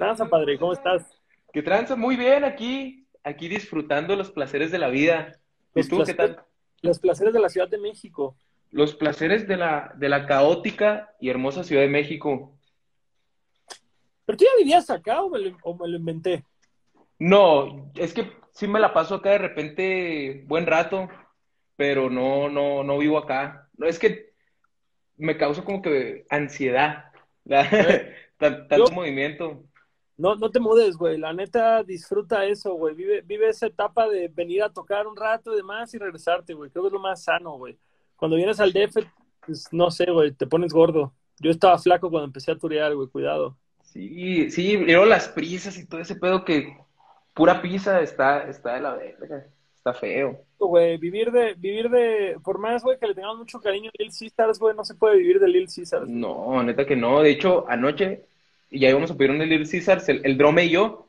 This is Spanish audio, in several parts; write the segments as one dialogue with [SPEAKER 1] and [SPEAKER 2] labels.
[SPEAKER 1] tranza, padre? ¿Cómo estás?
[SPEAKER 2] ¿Qué tranza? Muy bien, aquí, aquí disfrutando los placeres de la vida. ¿Y
[SPEAKER 1] Los
[SPEAKER 2] tú qué
[SPEAKER 1] placeres,
[SPEAKER 2] tal?
[SPEAKER 1] los placeres de la Ciudad de México.
[SPEAKER 2] Los placeres de la, de la caótica y hermosa Ciudad de México.
[SPEAKER 1] ¿Pero tú ya vivías acá o me lo, o me lo inventé?
[SPEAKER 2] No, es que sí me la paso acá de repente buen rato, pero no, no, no vivo acá. No, es que me causa como que ansiedad,
[SPEAKER 1] Eh, Yo,
[SPEAKER 2] tanto movimiento.
[SPEAKER 1] No, no te mudes, güey. La neta, disfruta eso, güey. Vive, vive esa etapa de venir a tocar un rato y demás y regresarte, güey. Creo que es lo más sano, güey. Cuando vienes al DF, pues no sé, güey, te pones gordo. Yo estaba flaco cuando empecé a turear, güey, cuidado.
[SPEAKER 2] Sí, sí, luego las prisas y todo ese pedo que pura pizza está, está de la verga, está feo.
[SPEAKER 1] Güey, vivir de, vivir de, por más, güey, que le tengamos mucho cariño a Little Caesars, güey, no se puede vivir de Little Caesars.
[SPEAKER 2] No, neta que no. De hecho, anoche ya íbamos a pedir un Little Caesars, el, el Drome y yo,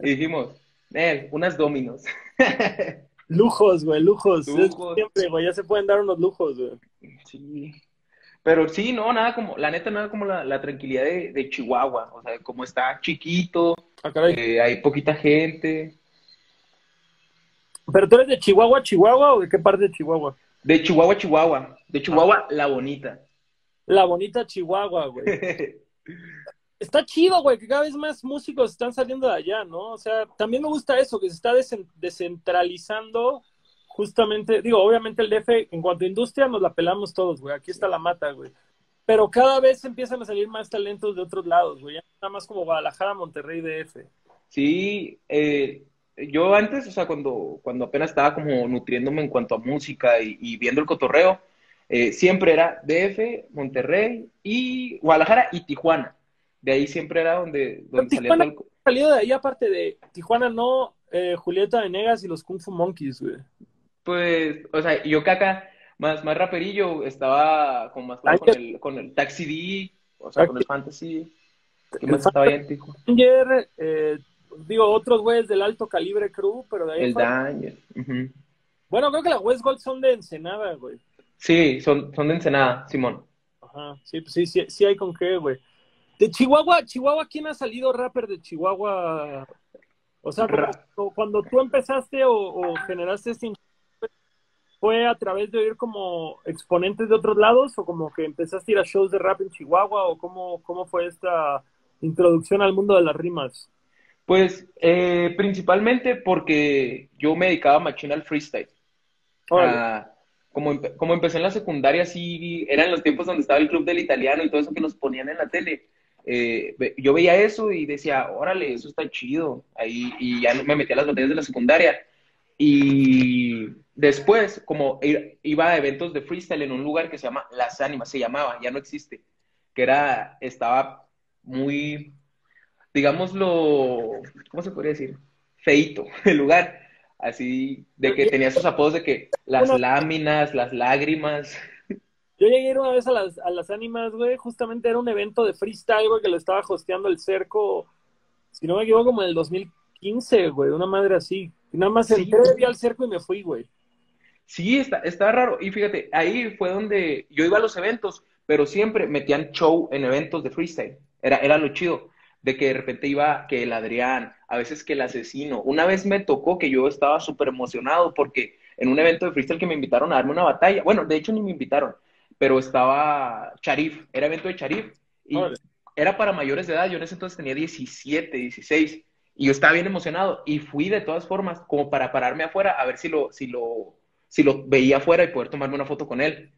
[SPEAKER 2] y dijimos, eh, unas Dominos.
[SPEAKER 1] Lujos, güey, lujos.
[SPEAKER 2] Lujos.
[SPEAKER 1] siempre, güey, ya se pueden dar unos lujos, güey.
[SPEAKER 2] Sí. Pero sí, no, nada como, la neta, nada como la, la tranquilidad de, de Chihuahua. O sea, como está chiquito,
[SPEAKER 1] Ah, caray.
[SPEAKER 2] eh, hay poquita gente.
[SPEAKER 1] ¿Pero tú eres de Chihuahua, Chihuahua o de qué parte de Chihuahua?
[SPEAKER 2] De Chihuahua, Chihuahua. De
[SPEAKER 1] Ah,
[SPEAKER 2] Chihuahua, la bonita.
[SPEAKER 1] la bonita Chihuahua, güey. Está chido, güey, que cada vez más músicos están saliendo de allá, ¿no? O sea, también me gusta eso, que se está descentralizando justamente, digo, obviamente el DF, en cuanto a industria, nos la pelamos todos, güey, aquí está la mata, güey. Pero cada vez empiezan a salir más talentos de otros lados, güey, ya nada más como Guadalajara, Monterrey, DF.
[SPEAKER 2] Sí, eh, yo antes, o sea, cuando, cuando apenas estaba como nutriéndome en cuanto a música y, y viendo el cotorreo, eh, siempre era DF, Monterrey y Guadalajara y Tijuana. De ahí siempre era donde, donde salía todo el...
[SPEAKER 1] salido de ahí, aparte de Tijuana, no, eh, Julieta Venegas y los Kung Fu Monkeys, güey.
[SPEAKER 2] Pues, o sea, yo acá, más, más raperillo, estaba como más con el, con el Taxi D, o sea, con el Fantasy. ¿Qué más estaba allá en Tijuana?
[SPEAKER 1] Danger, eh, digo, otros güeyes del alto calibre crew, pero de ahí
[SPEAKER 2] El
[SPEAKER 1] fue.
[SPEAKER 2] Danger.
[SPEAKER 1] Bueno, creo que la West Gold son de Ensenada, güey.
[SPEAKER 2] Sí, son, son de Ensenada, Simón.
[SPEAKER 1] Ajá, sí, pues sí, sí, sí hay con qué, güey. De Chihuahua, Chihuahua, ¿quién ha salido rapper de Chihuahua? O sea, como cuando tú empezaste o, o generaste este ¿fue a través de oír como exponentes de otros lados o como que empezaste a ir a shows de rap en Chihuahua o cómo, cómo fue esta introducción al mundo de las rimas?
[SPEAKER 2] Pues eh, principalmente porque yo me dedicaba machín al freestyle. Ah, como, empe- como empecé en la secundaria, sí, eran los tiempos donde estaba el club del italiano y todo eso que nos ponían en la tele. Eh, yo veía eso y decía, órale, eso está chido. Ahí, y ya me metí a las batallas de la secundaria. Y después, como iba a eventos de freestyle en un lugar que se llama Las Ánimas, se llamaba, ya no existe, que era, estaba muy, digámoslo, ¿cómo se podría decir? Feito el lugar, así de que tenía esos apodos de que las láminas, las lágrimas.
[SPEAKER 1] Yo llegué a ir una vez a las, a las ánimas, güey. Justamente era un evento de freestyle, güey, que lo estaba hosteando el cerco, si no me equivoco, como en el 2015, güey. Una madre así. Y nada más
[SPEAKER 2] Sí,
[SPEAKER 1] entré, vi al cerco y me fui, güey.
[SPEAKER 2] sí, está, está raro. Y fíjate, ahí fue donde yo iba a los eventos, pero siempre metían show en eventos de freestyle. Era, era lo chido, de que de repente iba que el Adrián, a veces que el asesino. Una vez me tocó que yo estaba súper emocionado porque en un evento de freestyle que me invitaron a darme una batalla, bueno, de hecho ni me invitaron, pero estaba Charif, era evento de Charif, y
[SPEAKER 1] Órale.
[SPEAKER 2] era para mayores de edad, yo en ese entonces tenía 17, 16, y yo estaba bien emocionado, y fui de todas formas como para pararme afuera a ver si lo, si lo, si lo veía afuera y poder tomarme una foto con él.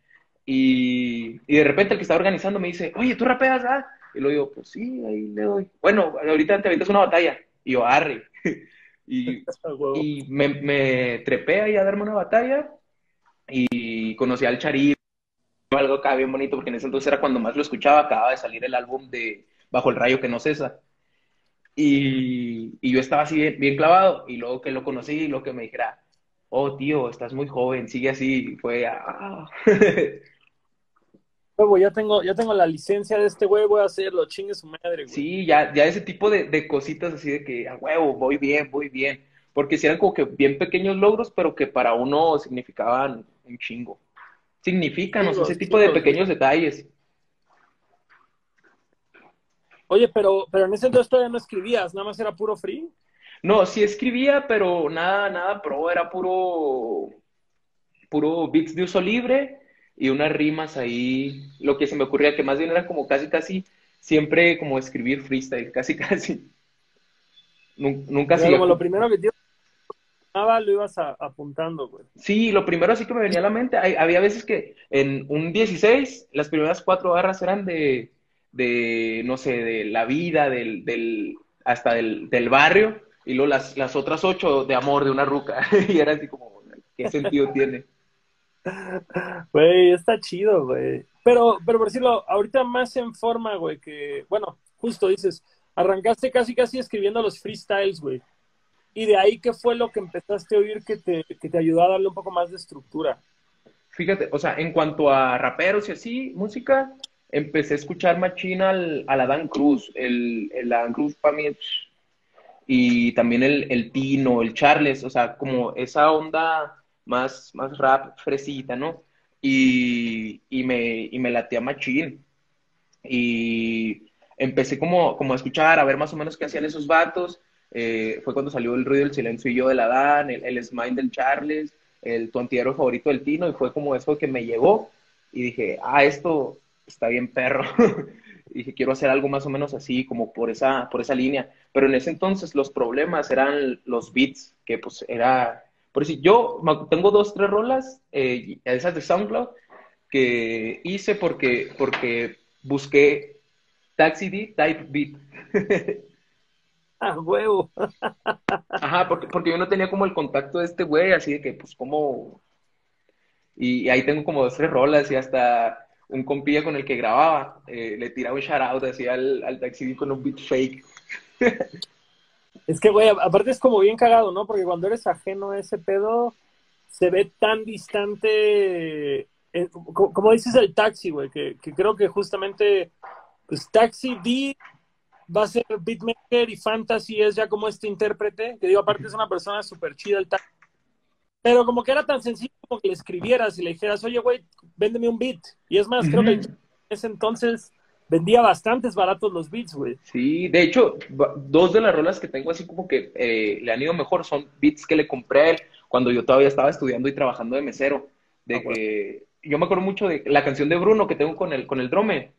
[SPEAKER 2] Y, y de repente el que estaba organizando me dice, oye, ¿tú rapeas, ah? Y lo digo, pues sí, ahí le doy. Bueno, ahorita te avientas una batalla. Y yo, arre. Y me, me trepé ahí a darme una batalla y conocí al Charif, algo acá bien bonito, porque en ese entonces era cuando más lo escuchaba, acababa de salir el álbum de Bajo el Rayo que no cesa. Y, y yo estaba así bien, bien clavado, y luego que lo conocí, y lo que me dijera, oh tío, estás muy joven, sigue así, fue, ah.
[SPEAKER 1] Huevo, ya tengo, ya tengo la licencia de este güey, voy a hacerlo, chingue su madre, güey.
[SPEAKER 2] Sí, ya, ya ese tipo de, de cositas así de que, a huevo, voy bien, voy bien. Porque si eran como que bien pequeños logros, pero que para uno significaban un chingo. Significan, o sea, ese tipo de pequeños detalles.
[SPEAKER 1] Oye, pero, pero en ese entonces todavía no escribías, nada más era puro free.
[SPEAKER 2] No, sí escribía, pero nada, nada pro, era puro, puro beats de uso libre y unas rimas ahí, lo que se me ocurría, que más bien era como casi, casi, siempre como escribir freestyle, casi, casi. Nunca
[SPEAKER 1] así. Como lo primero que nada lo ibas apuntando, güey.
[SPEAKER 2] Sí, lo primero así que me venía a la mente, había veces que en un 16, las primeras cuatro barras eran de, de no sé, de la vida, del, del hasta del, del barrio, y luego las, las otras ocho de amor de una ruca. y era así como, ¿qué sentido tiene?
[SPEAKER 1] Güey, está chido, güey. Pero, pero por decirlo, ahorita más en forma, güey, que, bueno, justo dices, arrancaste casi casi escribiendo los freestyles, güey. Y de ahí, ¿qué fue lo que empezaste a oír que te, que te ayudó a darle un poco más de estructura?
[SPEAKER 2] Fíjate, o sea, en cuanto a raperos y así, música, empecé a escuchar machina al, a la Dan Cruz, el, el Dan Cruz para mí, y también el, el Tino, el Charles, o sea, como esa onda más, más rap fresita, ¿no? Y, y me, y me latea machín. Y empecé como, como a escuchar, a ver más o menos qué hacían esos vatos. Eh, fue cuando salió el ruido del silencio y yo de la Dan, el, el Smile del Charles, el tu favorito del Tino, y fue como eso que me llegó. Y dije, ah, esto está bien perro. y dije, quiero hacer algo más o menos así, como por esa, por esa línea. Pero en ese entonces los problemas eran los beats, que pues era... Por decir, yo tengo dos, tres rolas, eh, esas de SoundCloud, que hice porque, porque busqué Taxi D Type Beat.
[SPEAKER 1] huevo.
[SPEAKER 2] Ajá, porque, porque yo no tenía como el contacto de este güey, así de que, pues, como... Y, ahí tengo como dos, tres rolas y hasta un compilla con el que grababa, eh, le tiraba un shout así al, al Taxi con un beat fake.
[SPEAKER 1] es que, güey, aparte es como bien cagado, ¿no? Porque cuando eres ajeno a ese pedo, se ve tan distante, eh, como, dices el taxi, güey, que, que creo que justamente pues Taxi D va a ser beatmaker y Fantasy es ya como este intérprete, que digo, aparte es una persona súper chida el taxi. Pero como que era tan sencillo como que le escribieras y le dijeras, oye, güey, véndeme un beat. Y es más, creo que en ese entonces vendía bastantes baratos los beats, güey.
[SPEAKER 2] Sí, de hecho, dos de las rolas que tengo así como que eh, le han ido mejor son beats que le compré a él cuando yo todavía estaba estudiando y trabajando de mesero. De ah, que yo me acuerdo mucho de la canción de Bruno que tengo con el, con el drome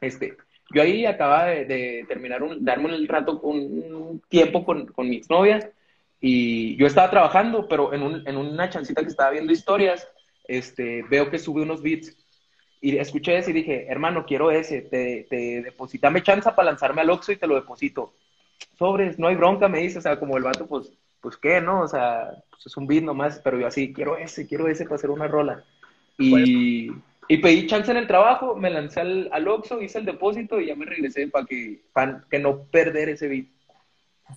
[SPEAKER 2] este, yo ahí acababa de, terminar, un, darme un rato, un tiempo con, con mi exnovia y yo estaba trabajando, pero en, un, en una chancita que estaba viendo historias, este, veo que sube unos beats y escuché eso y dije, hermano, quiero ese, te, te depositame chanza para lanzarme al Oxxo y te lo deposito. Sobres, no hay bronca, me dice, o sea, como el vato, pues, pues qué, ¿no? O sea, pues es un beat nomás, pero yo así, quiero ese, quiero ese para hacer una rola. Y, y pedí chance en el trabajo, me lancé al, al Oxxo, hice el depósito y ya me regresé para que, que no perder ese beat.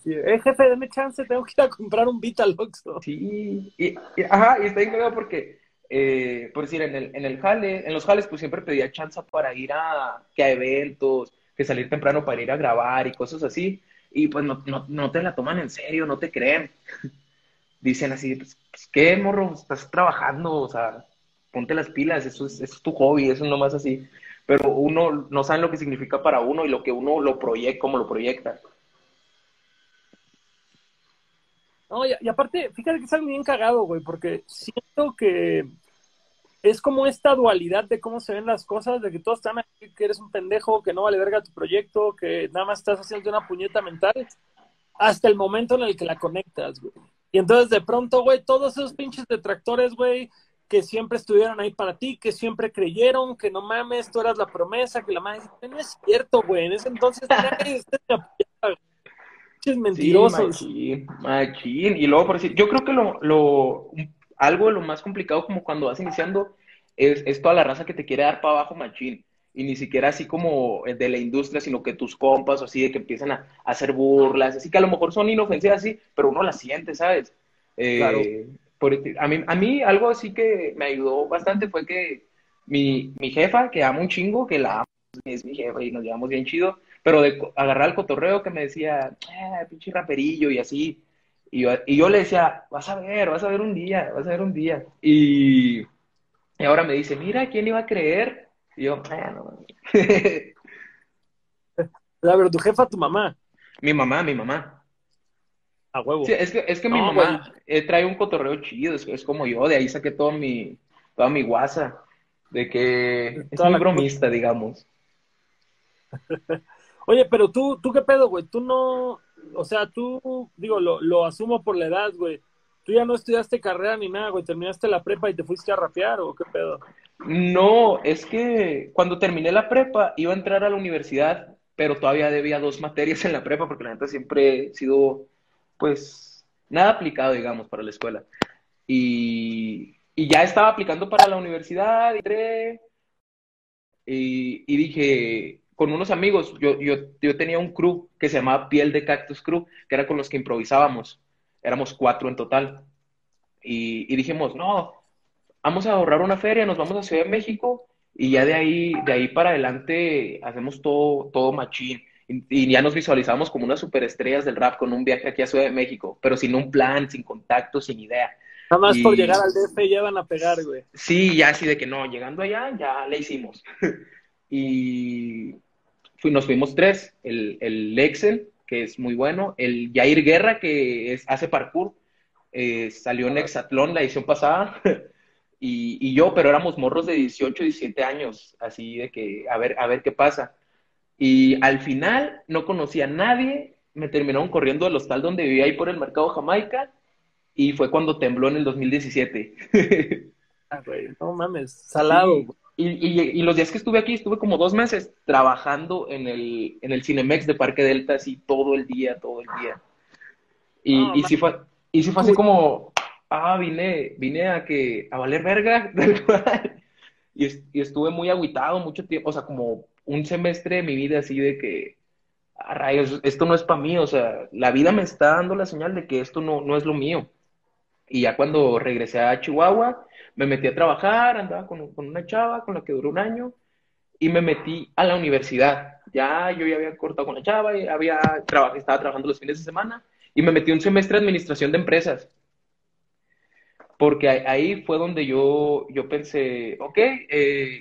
[SPEAKER 1] Sí, eh, jefe, deme chance, tengo que ir a comprar un beat al Oxxo.
[SPEAKER 2] Sí, y, ajá, y está bien porque, eh, por decir, en el, en el jale, en los jales, pues siempre pedía chance para ir a, que a eventos, que salir temprano para ir a grabar y cosas así. Y pues no, no, no te la toman en serio, no te creen. Dicen así, pues, pues, ¿qué, morro? Estás trabajando, o sea, ponte las pilas, eso es, tu hobby, eso es nomás así. Pero uno no sabe lo que significa para uno y lo que uno lo proyecta, cómo lo proyecta.
[SPEAKER 1] No, y, aparte, fíjate que es algo bien cagado, güey, porque siento que es como esta dualidad de cómo se ven las cosas, de que todos están aquí, que eres un pendejo, que no vale verga tu proyecto, que nada más estás haciendo una puñeta mental, hasta el momento en el que la conectas, güey. Y entonces de pronto, güey, todos esos pinches detractores, güey, que siempre estuvieron ahí para ti, que siempre creyeron que no mames, tú eras la promesa, que la madre no es cierto, güey, en ese entonces es mentiroso.
[SPEAKER 2] Sí, machín, Y luego, por decir, yo creo que lo, lo, algo de lo más complicado como cuando vas iniciando es, es toda la raza que te quiere dar para abajo, machín. Y ni siquiera así como de la industria, sino que tus compas o así, de que empiezan a, hacer burlas, así que a lo mejor son inofensivas, así, pero uno las siente, ¿sabes? Eh, claro a, mí, a mí algo así que me ayudó bastante fue que mi, mi jefa, que amo un chingo, que la amo, es mi jefa y nos llevamos bien chido, pero de agarrar el cotorreo que me decía, eh, pinche raperillo y así. Y yo, y yo le decía, vas a ver, vas a ver un día, vas a ver un día. Y, y ahora me dice, mira, ¿quién iba a creer? Y yo, bueno.
[SPEAKER 1] A ver, tu jefa, tu mamá.
[SPEAKER 2] Mi mamá, mi mamá.
[SPEAKER 1] A huevo.
[SPEAKER 2] Sí, es que, es que mi mamá eh, trae un cotorreo chido, es, como yo, de ahí saqué todo mi, toda mi guasa, de que es muy bromista, digamos.
[SPEAKER 1] Oye, pero tú, ¿tú qué pedo, güey? Tú no, o sea, tú, digo, lo, lo asumo por la edad, güey. Tú ya no estudiaste carrera ni nada, güey. Terminaste la prepa y te fuiste a rapear, ¿o qué pedo?
[SPEAKER 2] No, es que cuando terminé la prepa iba a entrar a la universidad, pero todavía debía dos materias en la prepa porque la neta siempre he sido, pues, nada aplicado, digamos, para la escuela. Y, ya estaba aplicando para la universidad, y, y dije, con unos amigos, yo, yo, yo tenía un crew que se llamaba Piel de Cactus Crew, que era con los que improvisábamos. Éramos cuatro en total. Y, y dijimos, no, vamos a ahorrar una feria, nos vamos a Ciudad de México y ya de ahí, de ahí para adelante hacemos todo, todo machín. Y, ya nos visualizamos como unas superestrellas del rap con un viaje aquí a Ciudad de México, pero sin un plan, sin contacto, sin idea.
[SPEAKER 1] Nada más por llegar al DF ya van a pegar, güey.
[SPEAKER 2] Sí, ya así de que no, llegando allá ya le hicimos. y nos fuimos tres, el, el Excel, que es muy bueno, el Jair Guerra, que es, hace parkour, eh, salió en Exatlón la edición pasada, y, y, yo, pero éramos morros de 18, 17 años, así de que a ver, a ver qué pasa. Y al final no conocía a nadie, me terminaron corriendo del hostal donde vivía ahí por el mercado Jamaica, y fue cuando tembló en el 2017.
[SPEAKER 1] ah, güey, no mames, salado.
[SPEAKER 2] Y, los días que estuve aquí, estuve como dos meses trabajando en el, en el Cinemex de Parque Delta, así todo el día, todo el día. Y, y, sí, fue, y sí fue así como, ah, vine, vine a que, a valer verga, y, y estuve muy aguitado mucho tiempo, o sea, como un semestre de mi vida así de que, ah, rayos, esto no es para mí, o sea, la vida me está dando la señal de que esto no, no es lo mío. Y ya cuando regresé a Chihuahua, me metí a trabajar, andaba con, una chava con la que duró un año y me metí a la universidad. Ya yo ya había cortado con la chava y había estaba trabajando los fines de semana y me metí un semestre de administración de empresas. Porque ahí fue donde yo, yo pensé, ok, eh,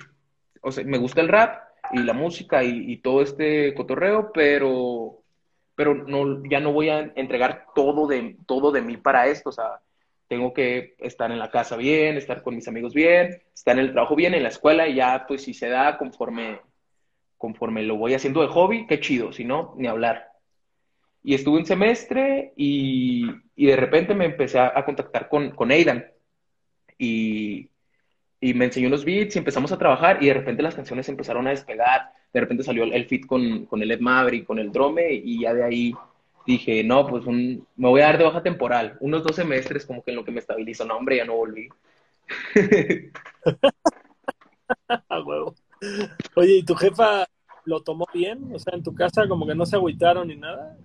[SPEAKER 2] o sea, me gusta el rap y la música y, y todo este cotorreo, pero, pero no, ya no voy a entregar todo de, todo de mí para esto. O sea, tengo que estar en la casa bien, estar con mis amigos bien, estar en el trabajo bien, en la escuela y ya pues si se da conforme, conforme lo voy haciendo de hobby, qué chido, si no, ni hablar. Y estuve un semestre y, y de repente me empecé a, contactar con, con Aidan y, y, me enseñó unos beats y empezamos a trabajar y de repente las canciones empezaron a despegar, de repente salió el, fit con, con el Ed Maverick, con el Drome y ya de ahí dije, no, pues un, me voy a dar de baja temporal, unos dos semestres como que en lo que me estabilizo, no, hombre, ya no volví.
[SPEAKER 1] A huevo. Oye, ¿y tu jefa lo tomó bien? O sea, en tu casa como que no se agüitaron ni nada.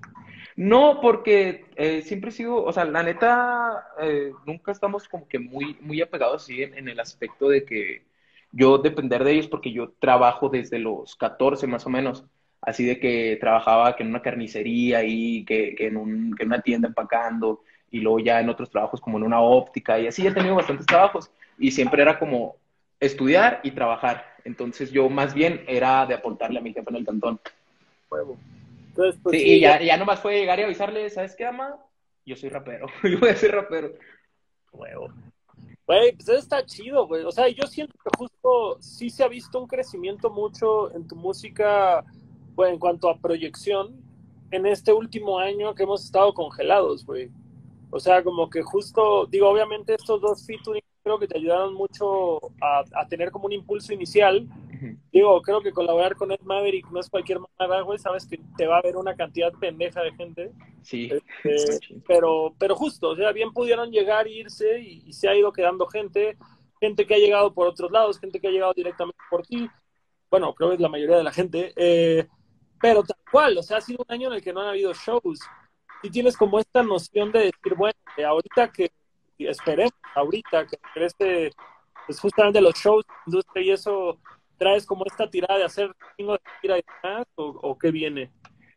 [SPEAKER 2] No, porque eh, siempre he sido, o sea, la neta, eh, nunca estamos como que muy, muy apegados así en, el aspecto de que yo depender de ellos porque yo trabajo desde los 14 más o menos así de que trabajaba que en una carnicería y que, que, en, un, que en una tienda empacando y luego ya en otros trabajos como en una óptica y así he tenido bastantes trabajos y siempre era como estudiar y trabajar. Entonces yo más bien era de aportarle a mi jefe en el cantón. Entonces, pues, sí, y ya, ya nomás fue llegar y avisarle, ¿sabes qué, ama? Yo soy rapero, yo voy a ser rapero.
[SPEAKER 1] Huevo. Güey, pues eso está chido, güey. O sea, yo siento que justo sí se ha visto un crecimiento mucho en tu música bueno, en cuanto a proyección, en este último año que hemos estado congelados, güey. O sea, como que justo, digo, obviamente estos dos featuring creo que te ayudaron mucho a, tener como un impulso inicial. Digo, creo que colaborar con Ed Maverick no es cualquier manera, güey, sabes que te va a ver una cantidad pendeja de gente.
[SPEAKER 2] Sí.
[SPEAKER 1] Este, pero, pero justo, o sea, bien pudieron llegar irse y, y, se ha ido quedando gente, gente que ha llegado por otros lados, gente que ha llegado directamente por ti. Bueno, creo que es la mayoría de la gente. Eh, pero tal cual, o sea, ha sido un año en el que no han habido shows. Y tienes como esta noción de decir, bueno, ahorita que esperemos, ahorita que crece pues justamente los shows, industria y eso, traes como esta tirada de hacer de tira y o, qué viene?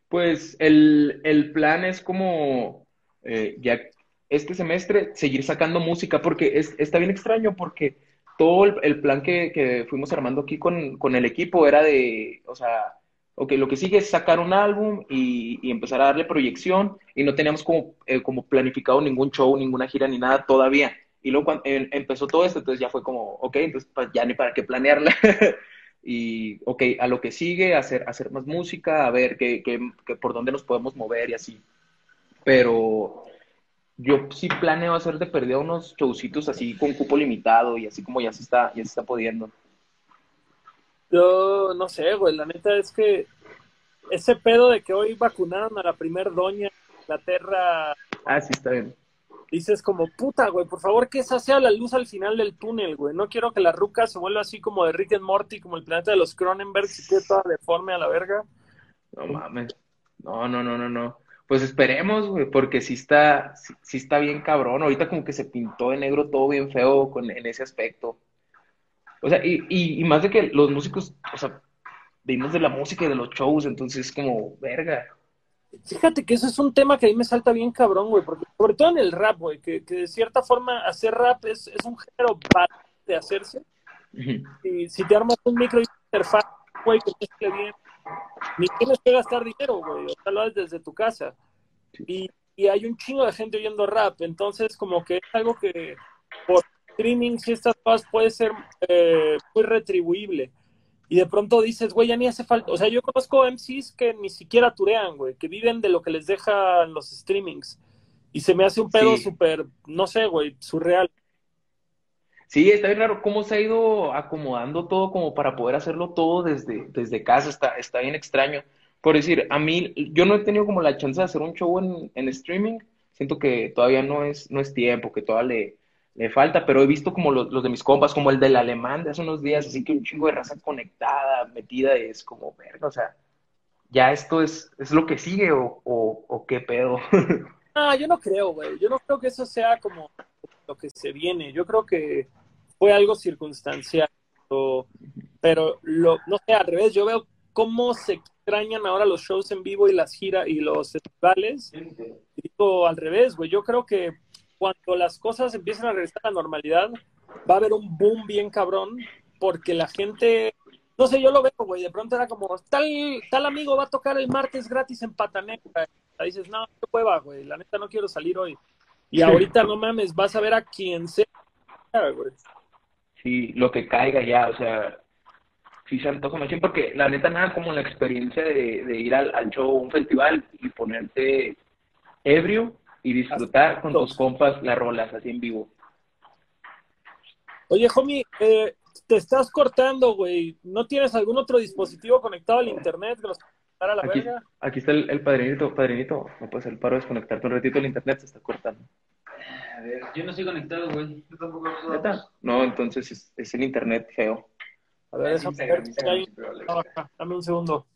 [SPEAKER 2] Pues el, el plan es como eh, ya este semestre seguir sacando música, porque es, está bien extraño, porque todo el, plan que, que, fuimos armando aquí con, con el equipo era de, o sea, ok, lo que sigue es sacar un álbum y, empezar a darle proyección y no teníamos como, eh, como planificado ningún show, ninguna gira ni nada todavía. Y luego cuando empezó todo esto, entonces ya fue como, ok, entonces pues, ya ni para qué planearla. y, ok, a lo que sigue, hacer, hacer más música, a ver qué, por dónde nos podemos mover y así. Pero yo sí planeo hacer de perder unos showcitos así con cupo limitado y así como ya se está, ya se está pudiendo.
[SPEAKER 1] Yo no sé, güey, la neta es que ese pedo de que hoy vacunaron a la primer doña en Inglaterra.
[SPEAKER 2] Ah, sí, está bien.
[SPEAKER 1] Dices como, puta, güey, por favor que esa sea la luz al final del túnel, güey. No quiero que la ruca se vuelva así como de Rick and Morty, como el planeta de los Cronenberg, y quede toda deforme a la verga.
[SPEAKER 2] No mames. No, no, no, no, no. Pues esperemos, güey, porque sí está, sí, está bien cabrón. Ahorita como que se pintó de negro todo bien feo con, en ese aspecto. O sea, y, y, más de que los músicos, o sea, vimos de la música y de los shows, entonces como, verga.
[SPEAKER 1] Fíjate que eso es un tema que a mí me salta bien cabrón, güey, porque sobre todo en el rap, güey, que, que, de cierta forma hacer rap es, es un género de hacerse. Y si te armas un micro interfaz, güey, que esté bien, ni tienes que gastar dinero, güey, o sea, lo haces desde tu casa. Y, y hay un chingo de gente oyendo rap, entonces como que es algo que por streaming, y estas cosas puede ser eh, muy retribuible. Y de pronto dices, güey, ya ni hace falta. O sea, yo conozco MCs que ni siquiera turean, güey, que viven de lo que les dejan los streamings. Y se me hace un pedo súper, no sé, güey, surreal.
[SPEAKER 2] Sí, está bien raro cómo se ha ido acomodando todo como para poder hacerlo todo desde, desde casa. Está, está bien extraño. Por decir, a mí, yo no he tenido como la chance de hacer un show en, en streaming. Siento que todavía no es, no es tiempo, que todavía le, le falta, pero he visto como los, de mis compas, como el del alemán de hace unos días, así que un chingo de raza conectada, metida, es como, verga, o sea, ya esto es, es lo que sigue o, o, qué pedo.
[SPEAKER 1] Ah, yo no creo, güey, yo no creo que eso sea como lo que se viene, yo creo que fue algo circunstancial, pero lo, no sé, al revés, yo veo cómo se extrañan ahora los shows en vivo y las giras y los festivales, digo al revés, güey, yo creo que cuando las cosas empiecen a regresar a la normalidad, va a haber un boom bien cabrón, porque la gente, no sé, yo lo veo, güey, de pronto era como, tal, tal amigo va a tocar el martes gratis en Pataneca. Y dices, no, qué hueva, güey, la neta no quiero salir hoy. Y ahorita, no mames, vas a ver a quien sea, güey.
[SPEAKER 2] Sí, lo que caiga ya, o sea, sí se antoja mucho, porque la neta nada como la experiencia de, de ir al, al show, un festival y ponerte ebrio y disfrutar con tus compas las rolas así en vivo.
[SPEAKER 1] Oye, homie, eh, te estás cortando, güey. ¿No tienes algún otro dispositivo conectado al internet que los a la
[SPEAKER 2] aquí,
[SPEAKER 1] verga?
[SPEAKER 2] Aquí está el, padrinito, padrinito. No puedes el paro de desconectarte un ratito el internet, se está cortando.
[SPEAKER 3] A ver, yo no estoy conectado, güey. Yo tampoco
[SPEAKER 2] No, entonces es, es el internet feo.
[SPEAKER 1] A ver, déjame Dame un segundo.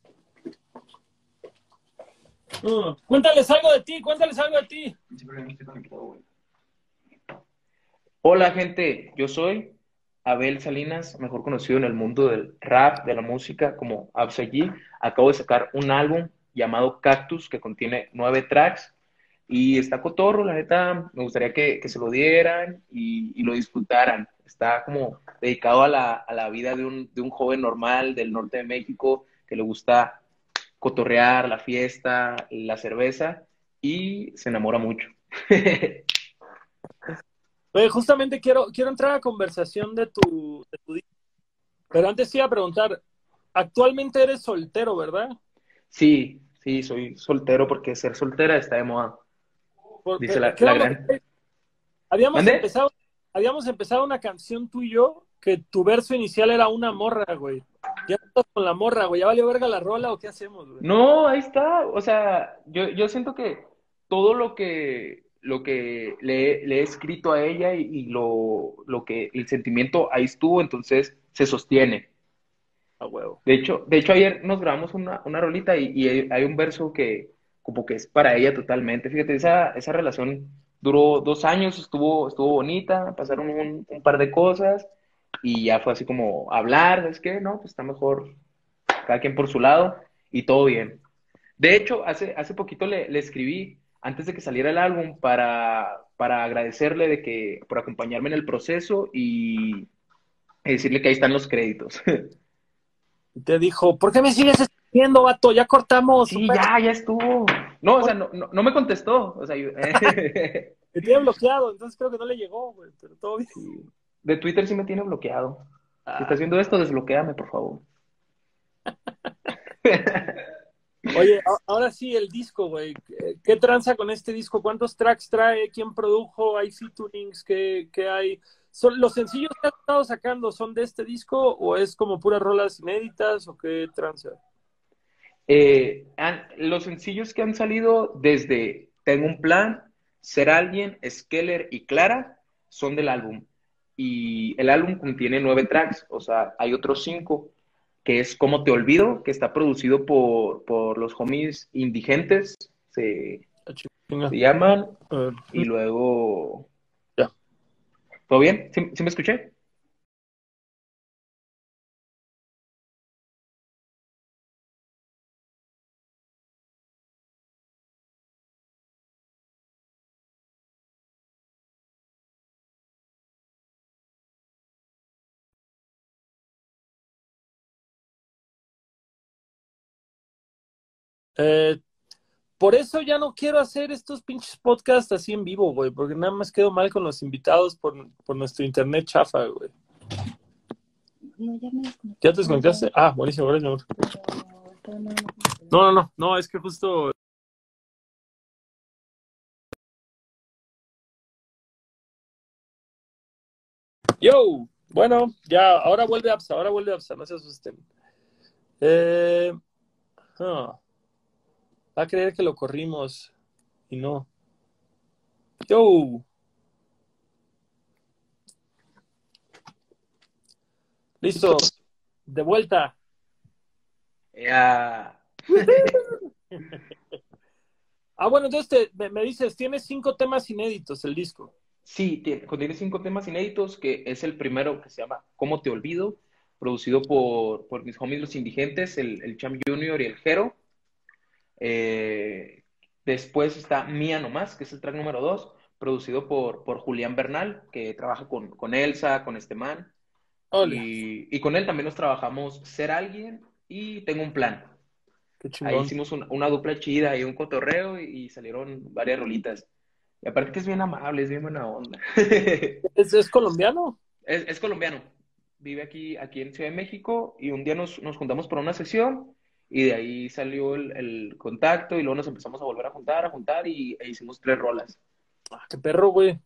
[SPEAKER 1] Cuéntales algo de ti, cuéntales algo de ti.
[SPEAKER 2] Hola gente, yo soy Abel Salinas, mejor conocido en el mundo del rap, de la música como Absegui. Acabo de sacar un álbum llamado Cactus que contiene nueve tracks y está cotorro, la neta, me gustaría que, se lo dieran y, lo disfrutaran. Está como dedicado a la, a la vida de un, de un joven normal del norte de México que le gusta cotorrear, la fiesta, la cerveza y se enamora mucho.
[SPEAKER 1] Oye, justamente quiero, quiero entrar a conversación de tu, de tu pero antes iba a preguntar, actualmente eres soltero, ¿verdad?
[SPEAKER 2] Sí, sí, soy soltero porque ser soltera está de moda. Dice la, gran...
[SPEAKER 1] Habíamos empezado, habíamos empezado una canción tú y yo que tu verso inicial era una morra, güey. Ya estás con la morra, güey. ¿Ya valió verga la rola o qué hacemos, güey?
[SPEAKER 2] No, ahí está. O sea, yo, yo siento que todo lo que, lo que le, le he escrito a ella y, lo, lo, que el sentimiento ahí estuvo, entonces se sostiene.
[SPEAKER 1] A huevo.
[SPEAKER 2] De hecho, de hecho ayer nos grabamos una, una rolita y, y, hay un verso que como que es para ella totalmente. Fíjate, esa, esa relación duró dos años, estuvo, estuvo bonita, pasaron un, un par de cosas y ya fue así como hablar, es que no, pues está mejor cada quien por su lado y todo bien. De hecho, hace, hace poquito le, le escribí antes de que saliera el álbum para, para agradecerle de que por acompañarme en el proceso y decirle que ahí están los créditos.
[SPEAKER 1] Te dijo, ¿por qué me sigues viendo, vato, ya cortamos.
[SPEAKER 2] Sí, ya, ya estuvo. No, o sea, no, no, no me contestó. O sea, yo-
[SPEAKER 1] Me tiene bloqueado, entonces creo que no le llegó, güey, pero todo bien.
[SPEAKER 2] De Twitter sí me tiene bloqueado.
[SPEAKER 1] Ah.
[SPEAKER 2] Si estás viendo esto, desbloquéame, por favor.
[SPEAKER 1] Oye, ahora sí, el disco, güey. ¿Qué- ¿Qué tranza con este disco? ¿Cuántos tracks trae? ¿Quién produjo? ¿Hay featurings? ¿Qué, qué hay? ¿Son, ¿Los sencillos que has estado sacando son de este disco o es como puras rolas inéditas o qué tranza?
[SPEAKER 2] Eh, han- los sencillos que han salido desde Tengo un plan, Ser alguien, Skeller y Clara son del álbum. Y el álbum contiene nueve tracks, o sea, hay otros cinco, que es Cómo te olvido, que está producido por, por los homies indigentes, se,
[SPEAKER 1] Ah,
[SPEAKER 2] se llaman, y luego...
[SPEAKER 1] Ya.
[SPEAKER 2] ¿Todo bien? ¿Sí, sí me escuché?
[SPEAKER 1] Eh, por eso ya no quiero hacer estos pinches podcasts así en vivo, güey, porque nada más quedo mal con los invitados por, por nuestro internet chafa, güey.
[SPEAKER 4] No, ya me desconecté.
[SPEAKER 1] ¿Ya te desconectaste? Ah, buenísimo, gracias, amor. No, no, no, no, es que justo. Yo, bueno, ya, ahora vuelve Apsa, ahora vuelve Apsa, no se asusten. Eh, ah, va a creer que lo corrimos y no. Yo. Listo, de vuelta.
[SPEAKER 2] Ya.
[SPEAKER 1] Ah, bueno, entonces te- me, me dices, tienes cinco temas inéditos el disco.
[SPEAKER 2] Sí, tiene- contiene cinco temas inéditos, que es el primero que se llama ¿Cómo te olvido? Producido por, por mis homies los indigentes, el, el Cham Junior y el Jero. Eh, después está Mía Nomás, que es el track número dos, producido por, por Julián Bernal, que trabaja con, con Elsa, con este man. Y, y con él también nos trabajamos Ser Alguien y Tengo un Plan.
[SPEAKER 1] qué
[SPEAKER 2] Ahí hicimos una, una dupla chida y un cotorreo y, y salieron varias rolitas. Y aparte que es bien amable, es bien buena onda.
[SPEAKER 1] ¿Es, es colombiano?
[SPEAKER 2] Es, es colombiano. Vive aquí, aquí en Ciudad de México y un día nos, nos juntamos por una sesión y de ahí salió el, el contacto y luego nos empezamos a volver a juntar, a juntar y e hicimos tres rolas.
[SPEAKER 1] Ah, qué perro, güey.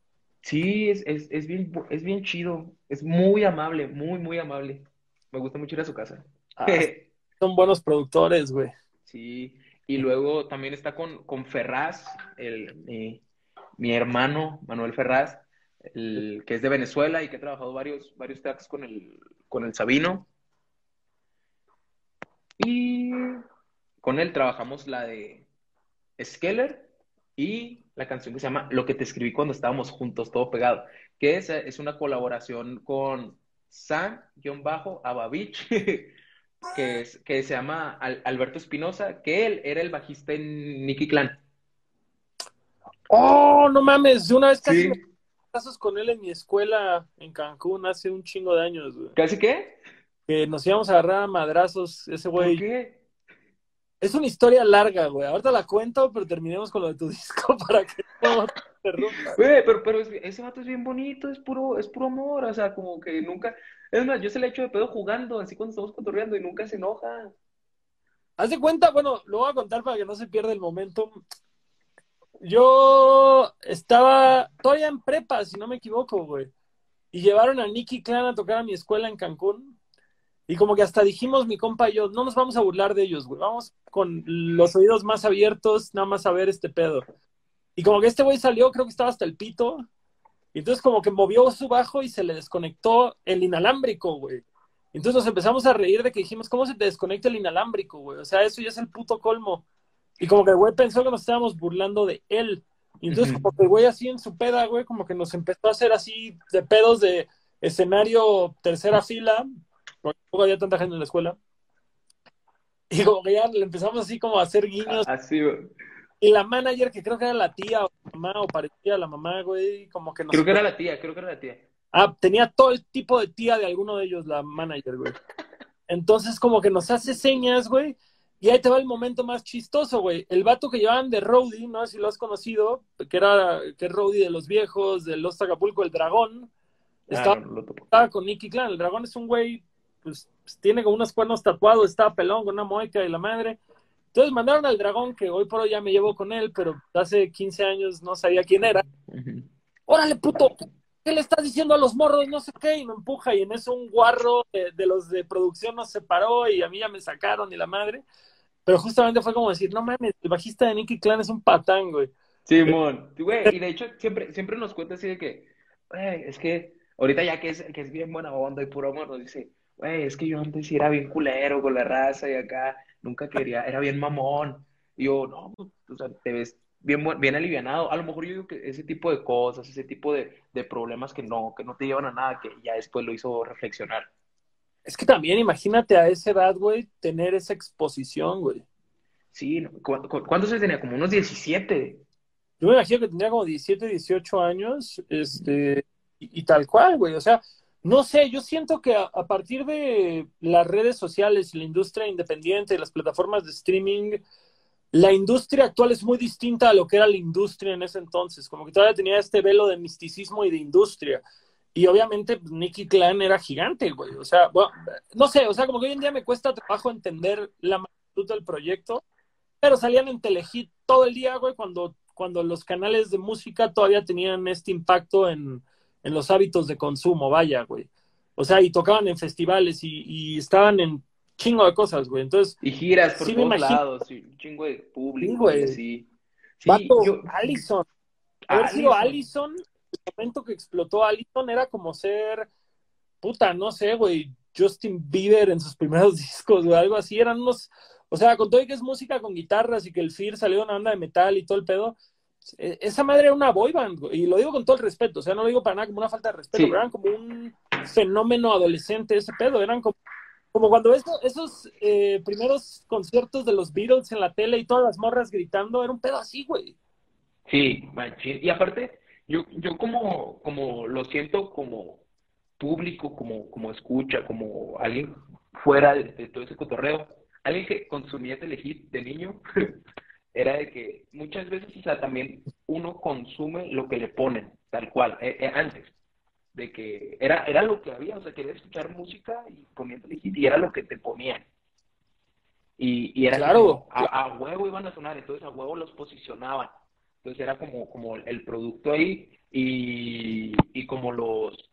[SPEAKER 2] Sí, es, es, es bien, es bien chido. Es muy amable, muy, muy amable. Me gusta mucho ir a su casa.
[SPEAKER 1] Ah, son buenos productores, güey.
[SPEAKER 2] Sí, y luego también está con, con Ferraz, el, mi, mi hermano Manuel Ferraz, el, que es de Venezuela y que ha trabajado varios, varios tracks con el, con el Sabino. Y con él trabajamos la de Skeller y la canción que se llama Lo que te escribí cuando estábamos juntos, todo pegado, que es, es una colaboración con San-Abavich, que, es, que se llama Al- Alberto Espinosa, que él era el bajista en Nicky Clan.
[SPEAKER 1] Oh, no mames, de una vez casi
[SPEAKER 2] Sí.
[SPEAKER 1] me casos con él en mi escuela en Cancún hace un chingo de años, güey.
[SPEAKER 2] ¿Casi qué?
[SPEAKER 1] Que nos íbamos a agarrar a madrazos, ese
[SPEAKER 2] ¿Por
[SPEAKER 1] güey.
[SPEAKER 2] qué?
[SPEAKER 1] Es una historia larga, güey. Ahorita la cuento, pero terminemos con lo de tu disco para que no te interrumpa.
[SPEAKER 2] Güey, pero, pero es- ese vato es bien bonito, es puro, es puro amor, o sea, como que nunca... Es más, yo se le echo de pedo jugando, así cuando estamos cotorreando y nunca se enoja.
[SPEAKER 1] Haz de cuenta, bueno, lo voy a contar para que no se pierda el momento. Yo estaba todavía en prepa, si no me equivoco, güey. Y llevaron a Nicky Clan a tocar a mi escuela en Cancún. Y como que hasta dijimos mi compa y yo, no nos vamos a burlar de ellos, güey. Vamos con los oídos más abiertos, nada más a ver este pedo. Y como que este güey salió, creo que estaba hasta el pito. Y entonces como que movió su bajo y se le desconectó el inalámbrico, güey. Entonces nos empezamos a reír de que dijimos, ¿cómo se te desconecta el inalámbrico, güey? O sea, eso ya es el puto colmo. Y como que el güey pensó que nos estábamos burlando de él. Y entonces como que el güey así en su peda, güey, como que nos empezó a hacer así de pedos de escenario tercera fila, porque tampoco había tanta gente en la escuela. Y como que ya le empezamos así como a hacer guiños.
[SPEAKER 2] Así, güey.
[SPEAKER 1] Y la manager, que creo que era la tía o la mamá, o parecía a la mamá, güey, como que nos...
[SPEAKER 2] Creo que era la tía, creo que era la tía.
[SPEAKER 1] Ah, tenía todo el tipo de tía de alguno de ellos, la manager, güey. Entonces, como que nos hace señas, güey, Y ahí te va el momento más chistoso, güey. El vato que llevaban de Rowdy, no sé si lo has conocido, que era que es Rowdy de los viejos, de Los Acapulco, el dragón. Estaba,
[SPEAKER 2] Ah, no, topo.
[SPEAKER 1] estaba con Nicky Clan. El dragón es un güey, pues tiene como unos cuernos tatuados, estaba pelón con una moica y la madre. Entonces mandaron al dragón, que hoy por hoy ya me llevo con él, pero hace 15 años no sabía quién era. Órale, puto, ¿qué le estás diciendo a los morros? No sé qué, y me empuja, y en eso un guarro de, de los de producción nos separó y a mí ya me sacaron y la madre. Pero justamente fue como decir, no mames, el bajista de Nicky Clan es un patán, güey.
[SPEAKER 2] Simón, Sí, güey, y de hecho siempre, siempre nos cuenta así de que, güey, es que ahorita ya que es, que es bien buena onda y puro amor, nos dice, güey, es que yo antes sí era bien culero con la raza y acá nunca quería, era bien mamón. Y yo, no, pues, o sea, te ves bien, bien alivianado. A lo mejor yo digo que ese tipo de cosas, ese tipo de, de problemas que no, que no te llevan a nada, que ya después lo hizo reflexionar.
[SPEAKER 1] Es que también imagínate a esa edad, güey, tener esa exposición, güey.
[SPEAKER 2] Sí, ¿cu- cu- ¿cuántos años tenía? Como unos 17.
[SPEAKER 1] Yo me imagino que tendría como 17, 18 años, este, y, y tal cual, güey. O sea, no sé, yo siento que a, partir de las redes sociales la industria independiente las plataformas de streaming, la industria actual es muy distinta a lo que era la industria en ese entonces. Como que todavía tenía este velo de misticismo y de industria. Y obviamente pues, Nicky Clan era gigante, güey. O sea, bueno, no sé, o sea, como que hoy en día me cuesta trabajo entender la magnitud del proyecto, pero salían en Telehit todo el día, güey, cuando, cuando los canales de música todavía tenían este impacto en, en los hábitos de consumo, vaya, güey. O sea, y tocaban en festivales y, y estaban en chingo de cosas, güey. Entonces,
[SPEAKER 2] Y giras por
[SPEAKER 1] Sí,
[SPEAKER 2] todos lados, y un chingo de público,
[SPEAKER 1] Sí, güey.
[SPEAKER 2] Sí,
[SPEAKER 1] vato,
[SPEAKER 2] yo-
[SPEAKER 1] Allison. Haber sido
[SPEAKER 2] Allison.
[SPEAKER 1] El momento que explotó Allison era como ser, puta, no sé, güey, Justin Bieber en sus primeros discos, güey, algo así. Eran unos, o sea, con todo y que es música con guitarras y que el Fear salió de una banda de metal y todo el pedo, esa madre era una boy band, güey, y lo digo con todo el respeto, o sea, no lo digo para nada como una falta de respeto,
[SPEAKER 2] Sí.
[SPEAKER 1] pero eran como un fenómeno adolescente ese pedo, eran como, como cuando eso- esos eh, primeros conciertos de los Beatles en la tele y todas las morras gritando, era un pedo así, güey.
[SPEAKER 2] Sí. Y aparte, yo, yo como, como lo siento como público, como, como escucha, como alguien fuera de, de todo ese cotorreo, alguien que consumía Telehit de niño, era de que muchas veces, o sea, también uno consume lo que le ponen, tal cual, eh, eh, antes, de que era, era lo que había, o sea, querías escuchar música y Telehit y era lo que te ponían. Y, y era
[SPEAKER 1] Claro.
[SPEAKER 2] como, a, a huevo iban a sonar, entonces a huevo los posicionaban. Entonces era como, como el producto ahí y, y como los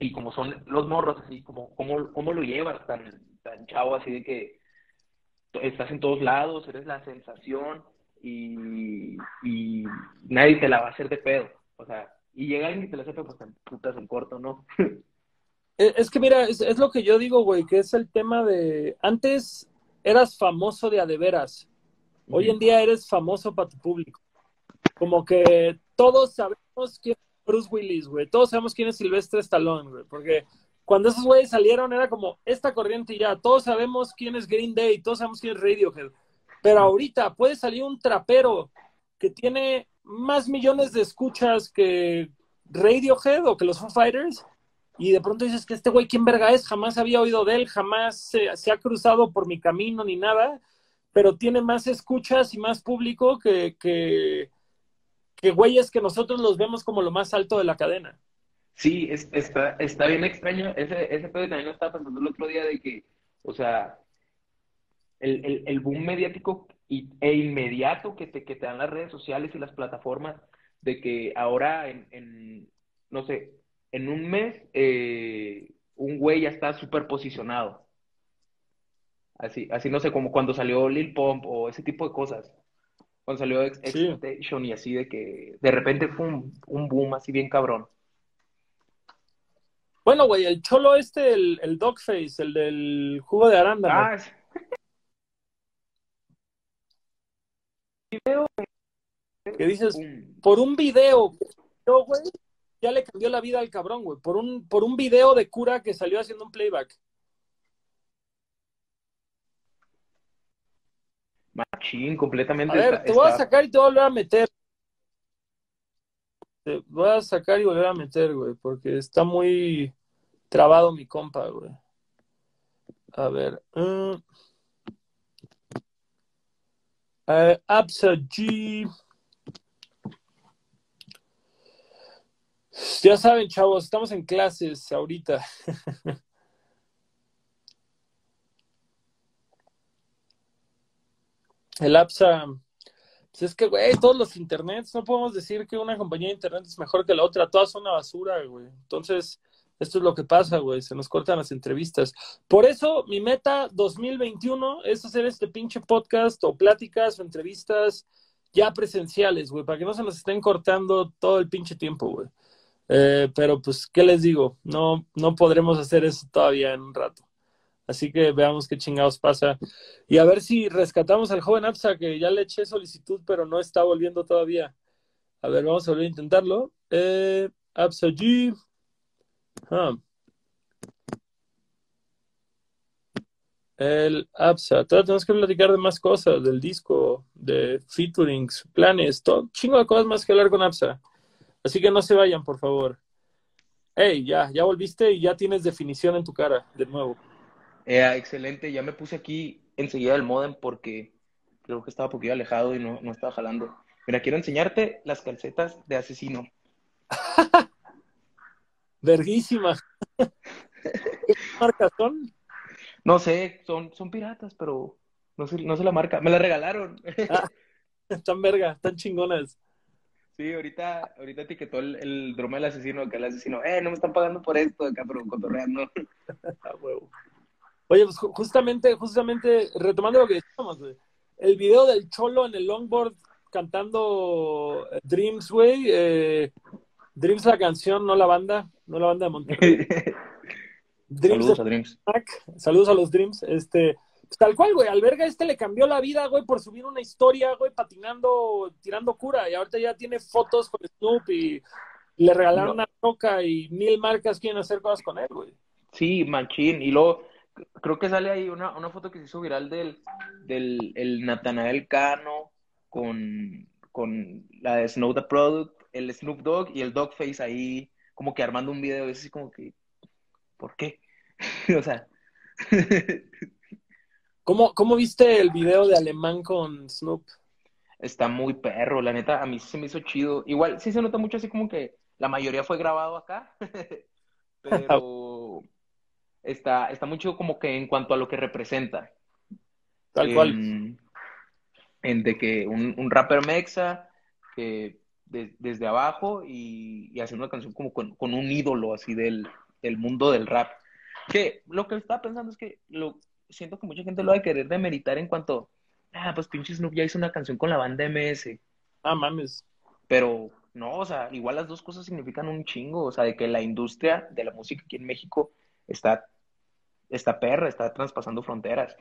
[SPEAKER 2] y como son los morros así, como cómo, cómo lo llevas tan, tan chavo así de que estás en todos lados, eres la sensación y, y nadie te la va a hacer de pedo. O sea, y llega alguien y te la hace pues te putas en corto, ¿no?
[SPEAKER 1] Es es que mira, es, es lo que yo digo, güey, que es el tema de antes eras famoso de a de veras, hoy en día eres famoso para tu público. Como que todos sabemos quién es Bruce Willis, güey, todos sabemos quién es Silvestre Stallone, güey, porque cuando esos güeyes salieron era como esta corriente ya, todos sabemos quién es Green Day, todos sabemos quién es Radiohead, pero ahorita puede salir un trapero que tiene más millones de escuchas que Radiohead o que los Foo Fighters y de pronto dices que este güey, ¿quién verga es? Jamás había oído de él, jamás se, ha cruzado por mi camino ni nada, pero tiene más escuchas y más público que güeyes que nosotros los vemos como lo más alto de la cadena.
[SPEAKER 2] Sí, es- está, está bien extraño. Ese, ese pedo también lo estaba pensando el otro día de que, o sea, el, el, el boom mediático y, e inmediato que te, que te dan las redes sociales y las plataformas, de que ahora en, en no sé, en un mes eh, un güey ya está súper posicionado. Así, así no sé, como cuando salió Lil Pump o ese tipo de cosas. Cuando salió Ex-
[SPEAKER 1] Sí.
[SPEAKER 2] Y así de que de repente fue un, un boom así bien cabrón.
[SPEAKER 1] Bueno, güey, el cholo este, el, el Dogface, el del jugo de arándano,
[SPEAKER 2] Ah, sí.
[SPEAKER 1] que dices, por un video, yo, güey, ya le cambió la vida al cabrón, güey, por un, por un video de cura que salió haciendo un playback.
[SPEAKER 2] Machín,
[SPEAKER 1] A
[SPEAKER 2] completamente.
[SPEAKER 1] ver,
[SPEAKER 2] está-
[SPEAKER 1] te voy a sacar y te voy a volver a meter. Te voy a sacar y volver a meter, güey, porque está muy trabado mi compa, güey. A ver. Eh, Absa G. Ya saben, chavos, estamos en clases ahorita. El APSA, pues es que, güey, todos los internets, no podemos decir que una compañía de internet es mejor que la otra, todas son una basura, güey. Entonces, esto es lo que pasa, güey, se nos cortan las entrevistas. Por eso, mi meta 2021 es hacer este pinche podcast o pláticas o entrevistas ya presenciales, güey, para que no se nos estén cortando todo el pinche tiempo, güey. Eh, pero pues, ¿qué les digo? No, no podremos hacer eso todavía en un rato. Así que veamos qué chingados pasa. Y a ver si rescatamos al joven Absa, que ya le eché solicitud, pero no está volviendo todavía. A ver, vamos a volver a intentarlo. Eh, Absa G. Ah. El APSA. Todavía tenemos que platicar de más cosas, del disco, de featurings, planes, todo chingo de cosas más que hablar con APSA. Así que no se vayan, por favor. Hey, ya, ya volviste y ya tienes definición en tu cara, de nuevo.
[SPEAKER 2] Eh, excelente, ya me puse aquí enseguida el modem porque creo que estaba un poquito alejado y no, no estaba jalando. Mira, quiero enseñarte las calcetas de asesino.
[SPEAKER 1] Verguísima. ¿Qué marcas son?
[SPEAKER 2] No sé, son, son piratas, pero no sé, no sé la marca. Me la regalaron.
[SPEAKER 1] Ah, están verga, están chingonas.
[SPEAKER 2] Sí, ahorita, ahorita etiquetó el, el drama del asesino, acá el asesino, eh, no me están pagando por esto, acá, pero cotorreando.
[SPEAKER 1] Ah, huevo. Oye, pues ju- justamente, justamente, retomando lo que decíamos, güey. El video del Cholo en el longboard cantando eh, Dreams, güey. eh, Dreams la canción, no la banda, no la banda de Monterrey. Dreams
[SPEAKER 2] Saludos
[SPEAKER 1] de
[SPEAKER 2] a Dreams.
[SPEAKER 1] Saludos a los Dreams. Este, pues, tal cual, güey. Al verga este le cambió la vida, güey, por subir una historia, güey, patinando, tirando cura. Y ahorita ya tiene fotos con Snoop y le regalaron
[SPEAKER 2] No.
[SPEAKER 1] una roca y mil marcas quieren hacer cosas con él, güey.
[SPEAKER 2] Sí, machín. Y luego, creo que sale ahí una, una foto que se hizo viral del, del el Natanael Cano con, con la de Snow the Product, el Snoop Dogg y el Dogface ahí, como que armando un video. Es así como que, ¿por qué? O sea,
[SPEAKER 1] ¿Cómo, ¿Cómo viste el video de Alemán con Snoop?
[SPEAKER 2] está muy perro, la neta, a mí sí se me hizo chido. Igual sí se nota mucho así como que la mayoría fue grabado acá, pero está, está mucho como que en cuanto a lo que representa.
[SPEAKER 1] Tal cual.
[SPEAKER 2] En de que un, un rapper mexa que de- desde abajo y, y haciendo una canción como con, con un ídolo así del, del mundo del rap. Que lo que estaba pensando es que lo siento que mucha gente lo va a querer demeritar en cuanto, ah, pues pinche Snoop ya hizo una canción con la banda MS,
[SPEAKER 1] Ah, mames.
[SPEAKER 2] pero no, o sea, igual las dos cosas significan un chingo, o sea, de que la industria de la música aquí en México está, está perra, está traspasando fronteras.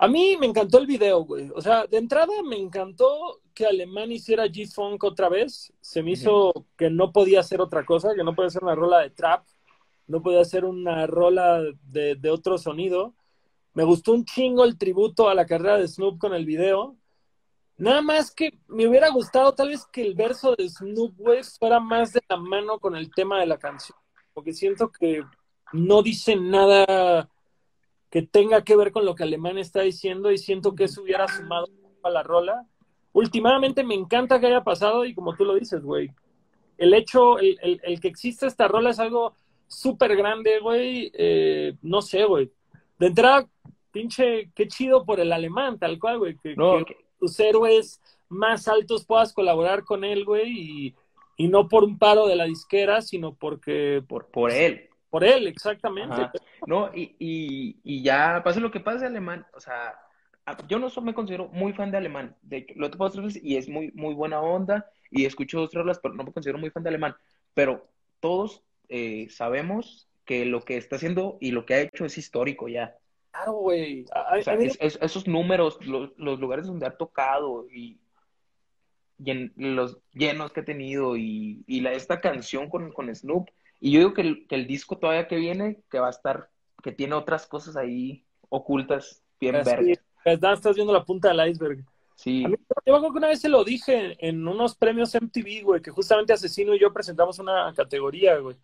[SPEAKER 1] A mí me encantó el video, güey. O sea, de entrada me encantó que Alemán hiciera G-Funk otra vez. Se me hizo que no podía hacer otra cosa, que no podía hacer una rola de trap, no podía hacer una rola de, de otro sonido. Me gustó un chingo el tributo a la carrera de Snoop con el video. Nada más que me hubiera gustado tal vez que el verso de Snoop, güey, fuera más de la mano con el tema de la canción. Porque siento que no dice nada que tenga que ver con lo que Alemán está diciendo y siento que eso hubiera sumado a la rola. Últimamente me encanta que haya pasado y como tú lo dices, güey, el hecho, el, el- el que exista esta rola es algo súper grande, güey. eh, no sé, güey. De entrada, pinche, qué chido por el alemán, tal cual, güey. Que,
[SPEAKER 2] No,
[SPEAKER 1] que tus héroes más altos puedas colaborar con él, güey, y, y no por un paro de la disquera, sino porque
[SPEAKER 2] por, por él.
[SPEAKER 1] Por él, exactamente.
[SPEAKER 2] Ajá. No, y, y, y ya, pase lo que pase, Alemán, o sea, yo no so- me considero muy fan de Alemán, de hecho, lo he topado otras veces y es muy, muy buena onda, y escucho dos rolas, pero no me considero muy fan de Alemán, pero todos eh, sabemos que lo que está haciendo y lo que ha hecho es histórico ya.
[SPEAKER 1] Claro, güey.
[SPEAKER 2] O sea,
[SPEAKER 1] a mí-
[SPEAKER 2] es- es- esos números, los, los lugares donde ha tocado y, y en los llenos que ha tenido y, y la, esta canción con, con Snoop. Y yo digo que el, que el disco todavía que viene, que va a estar, que tiene otras cosas ahí ocultas, bien vergas.
[SPEAKER 1] ¿verdad? Estás viendo la punta del iceberg.
[SPEAKER 2] Sí,
[SPEAKER 1] A mí, yo me acuerdo que una vez se lo dije en unos premios MTV, güey, que justamente Asesino y yo presentamos una categoría, güey,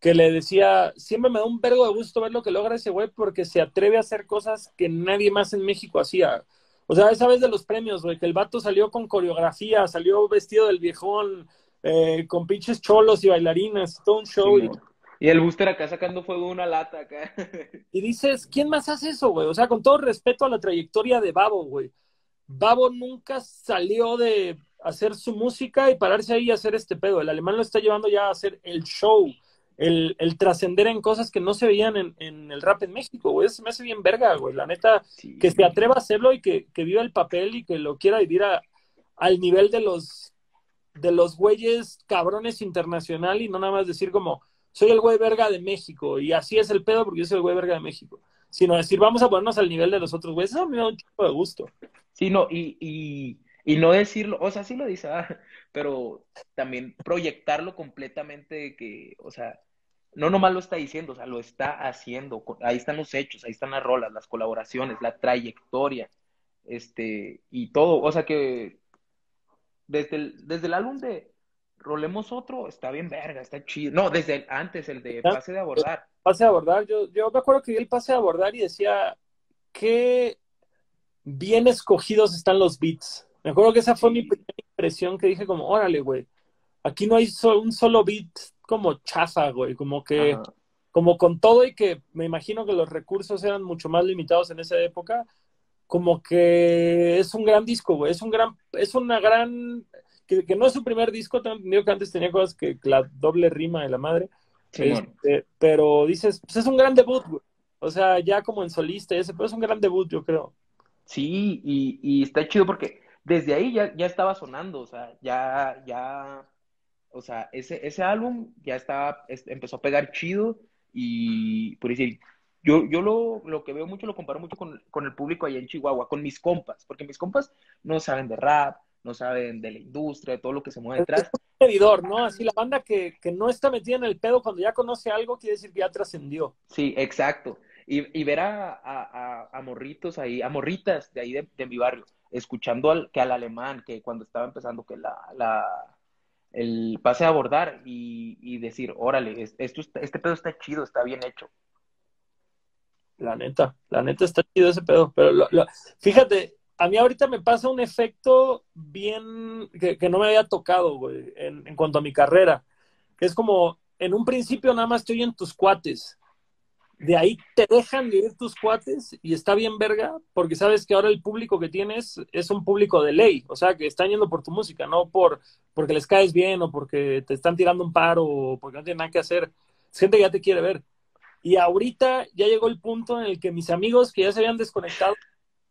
[SPEAKER 1] que le decía, siempre me da un vergo de gusto ver lo que logra ese güey porque se atreve a hacer cosas que nadie más en México hacía. O sea, esa vez de los premios, güey, que el vato salió con coreografía, salió vestido del viejón, eh, con pinches cholos y bailarines, todo un show.
[SPEAKER 2] Sí,
[SPEAKER 1] y,
[SPEAKER 2] Y el booster acá sacando fuego de una lata acá.
[SPEAKER 1] y dices, ¿quién más hace eso, güey? O sea, con todo respeto a la trayectoria de Babo, güey. Babo nunca salió de hacer su música y pararse ahí y hacer este pedo. El alemán lo está llevando ya a hacer el show, el, el trascender en cosas que no se veían en, en el rap en México, güey. Eso se me hace bien verga, güey. La neta,
[SPEAKER 2] Sí.
[SPEAKER 1] que se atreva a hacerlo y que, que viva el papel y que lo quiera vivir a- al nivel de los de los güeyes cabrones internacional y no nada más decir como soy el güey verga de México y así es el pedo porque yo soy el güey verga de México, sino decir vamos a ponernos al nivel de los otros güeyes. Eso me da un chico de gusto.
[SPEAKER 2] Sí, no, y, y, y no decirlo, o sea, sí lo dice, ah, pero también proyectarlo completamente que, o sea, no nomás lo está diciendo, o sea, lo está haciendo. Ahí están los hechos, ahí están las rolas, las colaboraciones, la trayectoria, este, y todo. O sea que desde el, desde el álbum de Rolemos Otro está bien verga, está chido. No, desde el- antes, el de Pase de Abordar.
[SPEAKER 1] Pase a abordar, yo, yo me acuerdo que vi el pase a abordar y decía qué bien escogidos están los beats. Me acuerdo que esa fue
[SPEAKER 2] Sí.
[SPEAKER 1] mi primera impresión que dije como, órale, güey, aquí no hay so- un solo beat como chafa, güey, como que,
[SPEAKER 2] Ajá.
[SPEAKER 1] como con todo y que me imagino que los recursos eran mucho más limitados en esa época, como que es un gran disco, güey, es un gran, es una gran, que, que no es su primer disco, tengo entendido que antes tenía cosas que la doble rima de la madre,
[SPEAKER 2] Simón.
[SPEAKER 1] este, pero dices, pues es un gran debut, güey. O sea, ya como en solista, y ese, pero es un gran debut, yo creo.
[SPEAKER 2] Sí, y, y está chido porque desde ahí ya, ya estaba sonando, o sea, ya, ya, o sea, ese, ese álbum ya estaba, es- empezó a pegar chido y, por decir, yo, yo lo, lo que veo mucho, lo comparo mucho con, con el público allá en Chihuahua, con mis compas, porque mis compas no saben de rap, no saben de la industria, de todo lo que se mueve detrás.
[SPEAKER 1] Seguidor, ¿no? Así la banda que, que no está metida en el pedo cuando ya conoce algo, quiere decir que ya trascendió.
[SPEAKER 2] Sí, exacto. Y, y ver a, a, a- morritos ahí, a morritas de ahí de, de mi barrio, escuchando al, que al alemán, que cuando estaba empezando que la, la, el pase a abordar y, y decir, órale, es- esto, este pedo está chido, está bien hecho.
[SPEAKER 1] La neta, la neta está chido ese pedo. Pero lo- fíjate, a mí ahorita me pasa un efecto bien que, no me había tocado, güey, en, en cuanto a mi carrera. Es como, en un principio nada más estoy en tus cuates. De ahí te dejan de ir tus cuates y está bien verga, porque sabes que ahora el público que tienes es un público de ley, o sea, que están yendo por tu música, no por porque les caes bien o porque te están tirando un paro o porque no tienen nada que hacer. Gente que ya te quiere ver. Y ahorita ya llegó el punto en el que mis amigos que ya se habían desconectado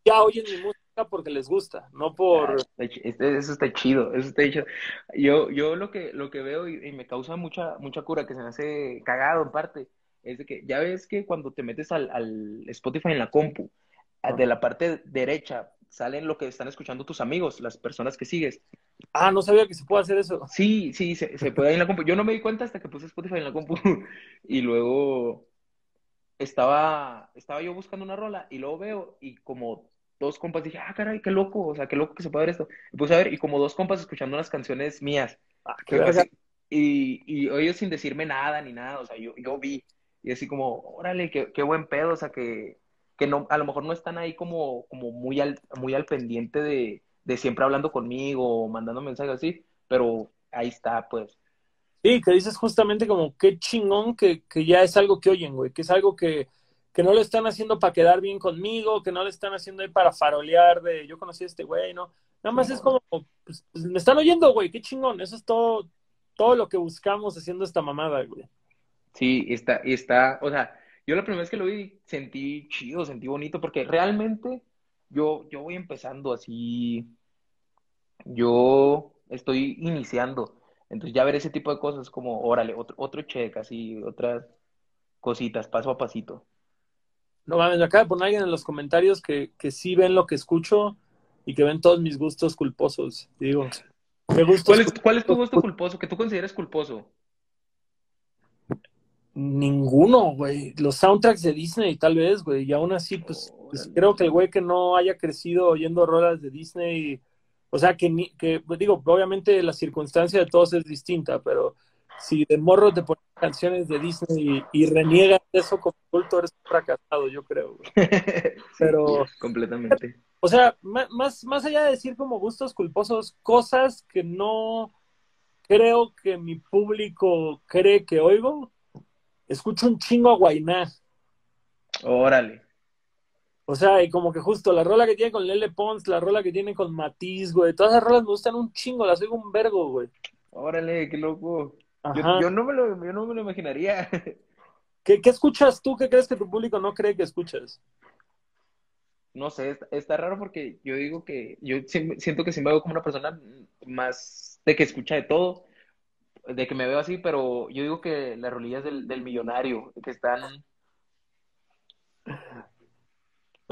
[SPEAKER 1] ya oyen mi música porque les gusta, no por...
[SPEAKER 2] Chi- este- Eso está chido, eso está chido. Yo, yo lo que, lo que veo y, y me causa mucha, mucha cura, que se me hace cagado en parte, es de que ya ves que cuando te metes al, al Spotify en la compu, a- de la parte derecha salen lo que están escuchando tus amigos, las personas que sigues.
[SPEAKER 1] Ah, no sabía que se puede hacer eso.
[SPEAKER 2] Sí, sí, se, se puede ahí en la compu. Yo no me di cuenta hasta que puse Spotify en la compu. Y luego estaba, estaba yo buscando una rola y luego veo y como dos compas dije, ah, caray, qué loco, o sea, qué loco que se puede ver esto. Y puse a ver y como dos compas escuchando unas canciones mías.
[SPEAKER 1] Ah,
[SPEAKER 2] así- y, y ellos sin decirme nada ni nada, o sea, yo, yo vi. Y así como, órale, qué, qué buen pedo, o sea, que, que no, a lo mejor no están ahí como, como muy al, muy al pendiente de, de siempre hablando conmigo o mandando mensajes así, pero ahí está, pues.
[SPEAKER 1] Sí, que dices justamente como qué chingón que, que ya es algo que oyen, güey, que es algo que, que no lo están haciendo para quedar bien conmigo, que no lo están haciendo ahí para farolear de yo conocí a este güey, ¿no? Nada más es como, pues, pues, me están oyendo, güey, qué chingón, eso es todo, todo lo que buscamos haciendo esta mamada, güey.
[SPEAKER 2] Sí, está, está, o sea, yo la primera vez que lo vi sentí chido, sentí bonito, porque realmente yo, yo voy empezando así, yo estoy iniciando, entonces ya ver ese tipo de cosas como, órale, otro, otro check, así, otras cositas, paso a pasito.
[SPEAKER 1] No mames, me acaba de poner alguien en los comentarios que, que sí ven lo que escucho y que ven todos mis gustos culposos. Digo, ¿qué gustos
[SPEAKER 2] ¿Cuál es, cuál es tu gusto culposo, que tú consideres culposo?
[SPEAKER 1] Ninguno, güey. Los soundtracks de Disney, tal vez, güey. Y aún así, pues, pues, creo que el güey que no haya crecido oyendo rolas de Disney, o sea, que, ni, que pues, digo, obviamente la circunstancia de todos es distinta, pero si de morro te ponen canciones de Disney y, y reniegas eso como culto, eres fracasado, yo creo, güey.
[SPEAKER 2] Sí,
[SPEAKER 1] Pero-
[SPEAKER 2] completamente.
[SPEAKER 1] O sea, más, más allá de decir como gustos culposos, cosas que no creo que mi público cree que oigo, escucho un chingo a Guainá.
[SPEAKER 2] Órale.
[SPEAKER 1] O sea, y como que justo la rola que tiene con Lele Pons, la rola que tiene con Matiz, güey, todas esas rolas me gustan un chingo, las oigo un vergo, güey.
[SPEAKER 2] Órale, qué loco. Yo, no me lo, yo no me lo imaginaría.
[SPEAKER 1] ¿Qué, qué escuchas tú? ¿Qué crees que tu público no cree que escuchas?
[SPEAKER 2] No sé, está, está raro porque yo digo que yo siento que sí me veo como una persona más de que escucha de todo, de que me veo así, pero yo digo que las rolillas del, del millonario, que están,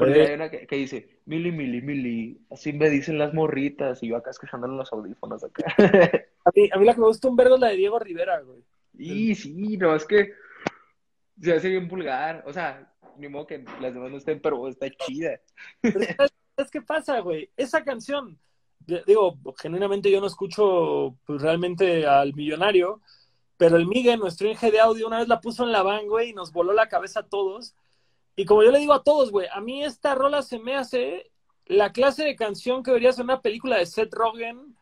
[SPEAKER 2] porque
[SPEAKER 1] Eh.
[SPEAKER 2] hay una que, que dice, mili, mili, mili, así me dicen las morritas, y yo acá escuchándolo en los audífonos acá.
[SPEAKER 1] A mí, a mí la que me gusta un vergo es la de Diego Rivera, güey.
[SPEAKER 2] Y sí, no, es que se hace bien vulgar, o sea, ni modo que las demás no estén, pero está chida.
[SPEAKER 1] Pero ¿sabes, sabes qué pasa, güey? Esa canción, digo, genuinamente yo no escucho pues, realmente al millonario, pero el Miguel, nuestro Inge de audio, una vez la puso en la van, güey, y nos voló la cabeza a todos. Y como yo le digo a todos, güey, a mí esta rola se me hace la clase de canción que verías en una película de Seth Rogen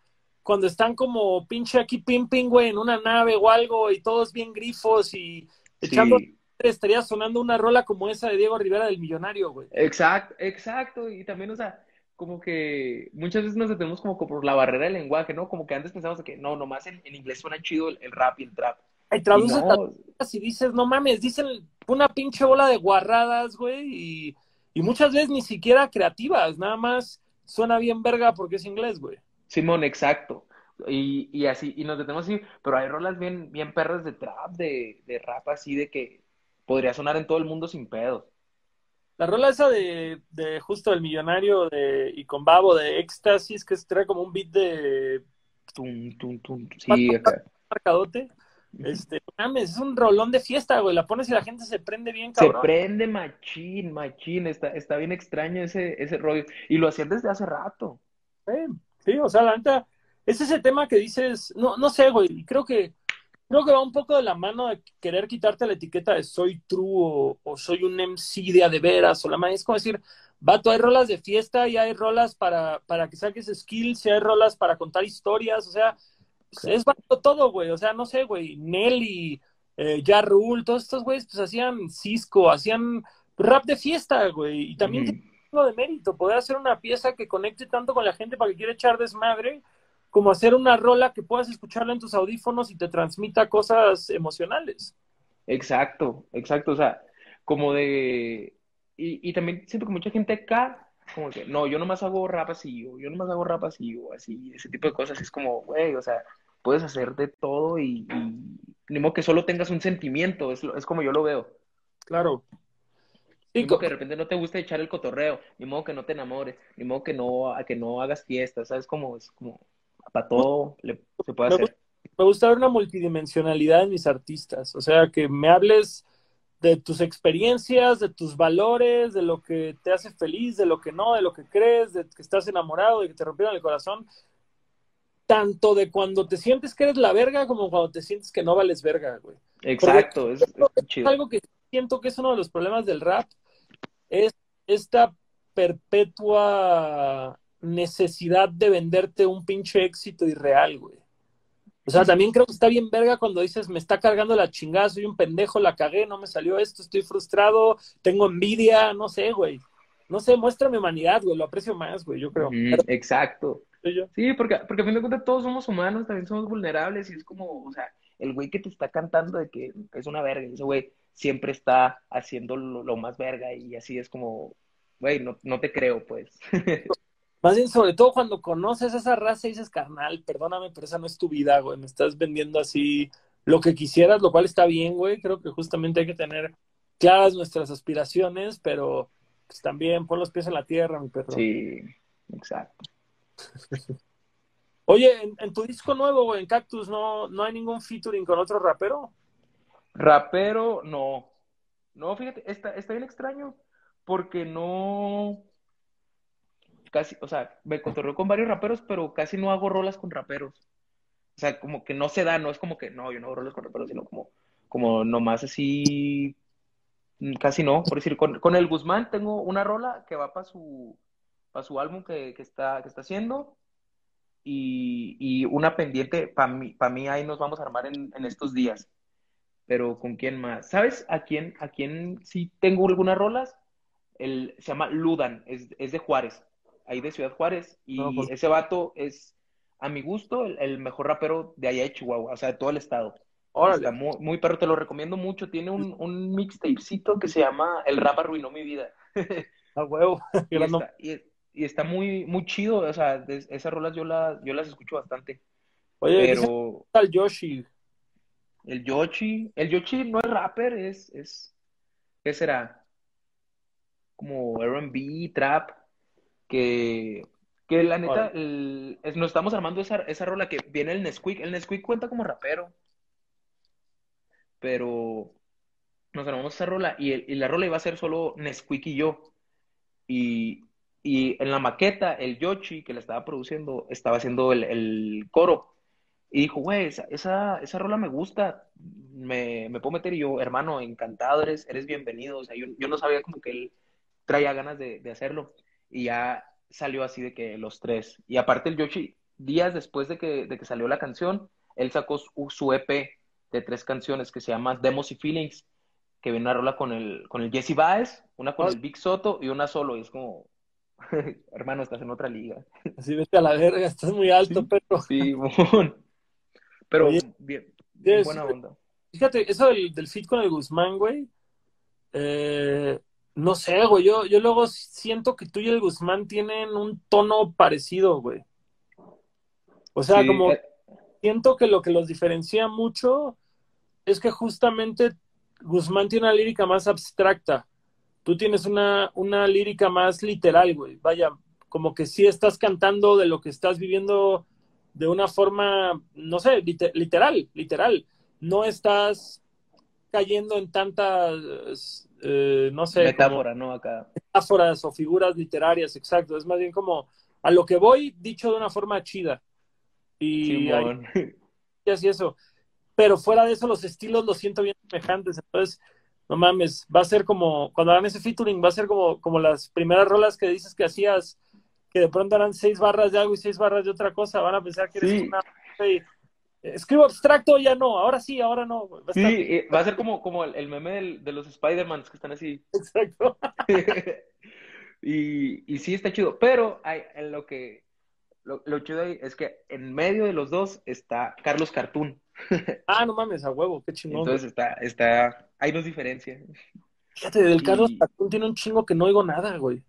[SPEAKER 1] cuando están como pinche aquí pimping, güey, en una nave o algo y todos bien grifos y echando
[SPEAKER 2] Sí.
[SPEAKER 1] estaría sonando una rola como esa de Diego Rivera del Millonario, güey.
[SPEAKER 2] Exacto, exacto, y también, o sea, como que muchas veces nos detenemos como por la barrera del lenguaje, ¿no? Como que antes pensábamos que no, nomás en, en inglés suena chido el, el rap y el trap. Y
[SPEAKER 1] traduces las
[SPEAKER 2] no,
[SPEAKER 1] cosas y dices, no mames, dicen una pinche bola de guarradas, güey, y, y muchas veces ni siquiera creativas, nada más suena bien verga porque es inglés, güey.
[SPEAKER 2] Simón, exacto. Y, y así, y nos detenemos así, pero hay rolas bien, bien perras de trap, de, de rap así, de que podría sonar en todo el mundo sin pedos.
[SPEAKER 1] La rola esa de, de justo el millonario de, y con Babo de éxtasis, que trae como un beat de
[SPEAKER 2] Tum, tum, tum. Sí, acá.
[SPEAKER 1] marcadote. Este, mames, es un rolón de fiesta, güey. La pones y la gente se prende bien,
[SPEAKER 2] Se
[SPEAKER 1] cabrón.
[SPEAKER 2] prende machín, machín, está, está bien extraño ese, ese rollo. Y lo hacían desde hace rato.
[SPEAKER 1] Sí, sí, o sea, la neta, es ese tema que dices, no, no sé, güey, creo que, creo que va un poco de la mano de querer quitarte la etiqueta de soy true o, o soy un MC de a de veras, o la madre, es como decir, vato, hay rolas de fiesta y hay rolas para, para que saques skills y hay rolas para contar historias, o sea, es vato todo, güey, o sea, no sé, güey, Nelly, eh, Ja Rule, todos estos güeyes, pues hacían Cisco, hacían rap de fiesta, güey, y también
[SPEAKER 2] Ujú.
[SPEAKER 1] tiene algo de mérito, poder hacer una pieza que conecte tanto con la gente para que quiera echar desmadre, como hacer una rola que puedas escucharla en tus audífonos y te transmita cosas emocionales.
[SPEAKER 2] Exacto, exacto, o sea, como de... Y, y también siento que mucha gente acá, como que, no, yo nomás hago rap así, o yo nomás hago rap así, o así, ese tipo de cosas, es como, güey, o sea, puedes hacer de todo y, y ni modo que solo tengas un sentimiento, es, es como yo lo veo.
[SPEAKER 1] Claro.
[SPEAKER 2] Ni modo que de repente no te guste echar el cotorreo, ni modo que no te enamores, ni modo que no, a que no hagas fiestas, ¿sabes? Como, es como, para todo le- se puede hacer.
[SPEAKER 1] me gusta ver una multidimensionalidad en mis artistas, o sea, que me hables de tus experiencias, de tus valores, de lo que te hace feliz, de lo que no, de lo que crees, de que estás enamorado, de que te rompieron el corazón, tanto de cuando te sientes que eres la verga como cuando te sientes que no vales verga, güey.
[SPEAKER 2] Exacto, es, es chido.
[SPEAKER 1] Algo que siento que es uno de los problemas del rap es esta perpetua necesidad de venderte un pinche éxito irreal, güey. O sea, también creo que está bien verga cuando dices, me está cargando la chingada, soy un pendejo, la cagué, no me salió esto, estoy frustrado, tengo envidia, no sé, güey. No sé, muéstrame humanidad, güey, lo aprecio más, güey, yo creo.
[SPEAKER 2] Exacto. Sí, porque, porque a fin de cuentas todos somos humanos, también somos vulnerables y es como, o sea, el güey que te está cantando de que es una verga, y ese güey siempre está haciendo lo, lo más verga y así es como, güey, no, no te creo, pues.
[SPEAKER 1] Más bien, sobre todo cuando conoces esa raza y dices, carnal, perdóname, pero esa no es tu vida, güey. Me estás vendiendo así lo que quisieras, lo cual está bien, güey. Creo que justamente hay que tener claras nuestras aspiraciones, pero pues también pon los pies en la tierra, mi perro.
[SPEAKER 2] Sí, exacto.
[SPEAKER 1] Oye, en, en tu disco nuevo, güey, en Cactus, ¿no, ¿no hay ningún featuring con otro rapero?
[SPEAKER 2] Rapero, no. No, fíjate, está, está bien extraño porque no, casi, o sea, me cotorreo con varios raperos, pero casi no hago rolas con raperos. O sea, como que no se da, no es como que, no, yo no hago rolas con raperos, sino como, como nomás así, mm, casi no. Por decir, con, con el Guzmán tengo una rola que va para su, su álbum que, que está, que está haciendo. Y, y una pendiente, para mí, para mí ahí nos vamos a armar en, en estos días. Pero ¿con quién más? ¿Sabes a quién, a quién sí tengo algunas rolas? El, se llama Ludan, es, es de Juárez, ahí de Ciudad Juárez. Y
[SPEAKER 1] No, pues-
[SPEAKER 2] ese vato es, a mi gusto, el, el mejor rapero de allá de Chihuahua, o sea, de todo el estado.
[SPEAKER 1] Órale.
[SPEAKER 2] Está muy, muy perro, te lo recomiendo mucho. Tiene un, un mixtapecito que se llama El rap arruinó mi vida.
[SPEAKER 1] A huevo.
[SPEAKER 2] Y está, y, y está muy, muy chido, o sea, de- esas rolas yo, las yo las escucho bastante.
[SPEAKER 1] Oye,
[SPEAKER 2] Pero
[SPEAKER 1] al Yoshi.
[SPEAKER 2] el Yoshi, el Yoshi no es rapper, es, es, ¿qué será? Como R&B, trap, que, que la neta, el- es- nos estamos armando esa, esa rola que viene el Nesquik, el Nesquik cuenta como rapero, pero nos armamos esa rola y, el- y la rola iba a ser solo Nesquik y yo. Y, y en la maqueta, el Yoshi que la estaba produciendo estaba haciendo el, el coro. Y dijo, güey, esa, esa, esa rola me gusta, me, me puedo meter. Y yo, hermano, encantado, eres, eres bienvenido. O sea, yo, yo no sabía como que él traía ganas de, de hacerlo. Y ya salió así de que los tres. Y aparte el Yoshi, días después de que, de que salió la canción, él sacó su, su EP de tres canciones que se llama Demos y Feelings, que viene una rola con el, con el Jesse Baez, una con
[SPEAKER 1] Ah.
[SPEAKER 2] el Big Soto y una solo. Y es como, hermano, estás en otra liga.
[SPEAKER 1] Así vete a la verga, estás muy alto,
[SPEAKER 2] Sí.
[SPEAKER 1] pero
[SPEAKER 2] Sí, mon. Pero
[SPEAKER 1] Oye,
[SPEAKER 2] bien, buena onda.
[SPEAKER 1] fíjate, eso del, del fit con el Guzmán, güey. eh, no sé, güey. Yo, yo luego siento que tú y el Guzmán tienen un tono parecido, güey. O sea,
[SPEAKER 2] Sí,
[SPEAKER 1] como
[SPEAKER 2] eh,
[SPEAKER 1] siento que lo que los diferencia mucho es que justamente Guzmán tiene una lírica más abstracta. Tú tienes una, una lírica más literal, güey. Vaya, como que sí estás cantando de lo que estás viviendo de una forma, no sé, lite- literal, literal. No estás cayendo en tantas, eh, no sé, como
[SPEAKER 2] metáfora, ¿no? Acá.
[SPEAKER 1] metáforas o figuras literarias, exacto. Es más bien como a lo que voy dicho de una forma chida. Y hay y así eso. Pero fuera de eso, los estilos los siento bien semejantes. Entonces, no mames, va a ser como, cuando hagan ese featuring, va a ser como, como las primeras rolas que dices que hacías, que de pronto eran seis barras de algo y seis barras de otra cosa. Van a pensar que eres
[SPEAKER 2] Sí.
[SPEAKER 1] una. Escribo abstracto, ya no, ahora sí, ahora no. Va a
[SPEAKER 2] Sí,
[SPEAKER 1] estar-
[SPEAKER 2] eh, va a ser como, como el, el meme del- de los Spider-Mans que están así.
[SPEAKER 1] Exacto.
[SPEAKER 2] Y, y sí está chido, pero hay, en lo que lo, lo chido ahí es que en medio de los dos está Carlos Cartoon.
[SPEAKER 1] Ah, no mames, a huevo, qué chingón.
[SPEAKER 2] Entonces está, está, ahí nos diferencia.
[SPEAKER 1] Fíjate, del Carlos Cartoon tiene un chingo que no oigo nada, güey.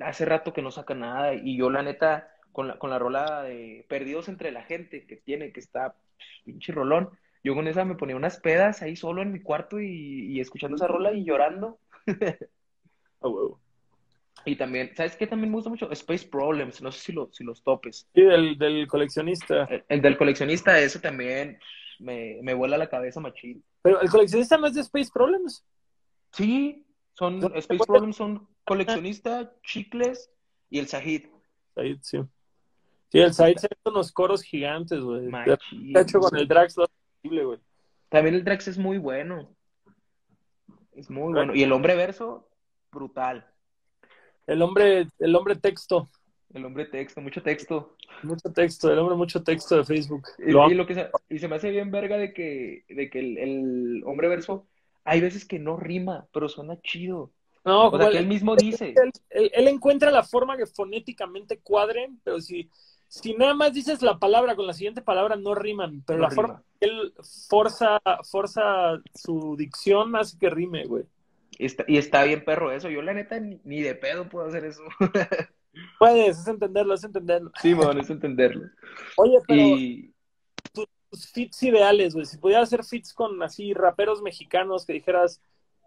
[SPEAKER 2] Hace rato que no saca nada y yo la neta, con la, con la rola de Perdidos entre la gente que tiene, que está pff, pinche rolón, yo con esa me ponía unas pedas ahí solo en mi cuarto y, y escuchando esa rola y llorando.
[SPEAKER 1] A huevo.
[SPEAKER 2] Y también, ¿sabes qué? También me gusta mucho Space Problems, no sé si, lo, si los topes.
[SPEAKER 1] Sí, del, del coleccionista.
[SPEAKER 2] El, el del coleccionista, eso también me, me vuela la cabeza machín.
[SPEAKER 1] Pero el coleccionista no es de Space Problems.
[SPEAKER 2] Sí, son. Space Problems son coleccionista, chicles y el Sahid.
[SPEAKER 1] Said, sí. Sí, el Said se hizo unos coros gigantes, güey. De hecho, con el Drax lo hace posible, güey.
[SPEAKER 2] También el Drax es muy bueno. Es muy bueno. Y el hombre verso, brutal.
[SPEAKER 1] El hombre, el hombre texto,
[SPEAKER 2] El hombre texto, mucho texto.
[SPEAKER 1] mucho texto, el hombre mucho texto de Facebook.
[SPEAKER 2] Y,
[SPEAKER 1] Lo
[SPEAKER 2] y
[SPEAKER 1] amo.
[SPEAKER 2] lo que se, y se me hace bien verga de que, de que el, el hombre verso, hay veces que no rima, pero suena chido.
[SPEAKER 1] No,
[SPEAKER 2] O sea, que él mismo dice.
[SPEAKER 1] él, él- él encuentra la forma que fonéticamente cuadren, pero si, si nada más dices la palabra con la siguiente palabra no riman, pero
[SPEAKER 2] No
[SPEAKER 1] la forma que él forza, forza su dicción hace que rime, güey.
[SPEAKER 2] Y está, y está bien perro eso. Yo la neta ni, ni de pedo puedo hacer eso.
[SPEAKER 1] Puedes, es entenderlo, es entenderlo.
[SPEAKER 2] Sí, bueno, es entenderlo.
[SPEAKER 1] Oye, pero
[SPEAKER 2] Y
[SPEAKER 1] tus fits ideales, güey. Si pudieras hacer fits con así raperos mexicanos que dijeras,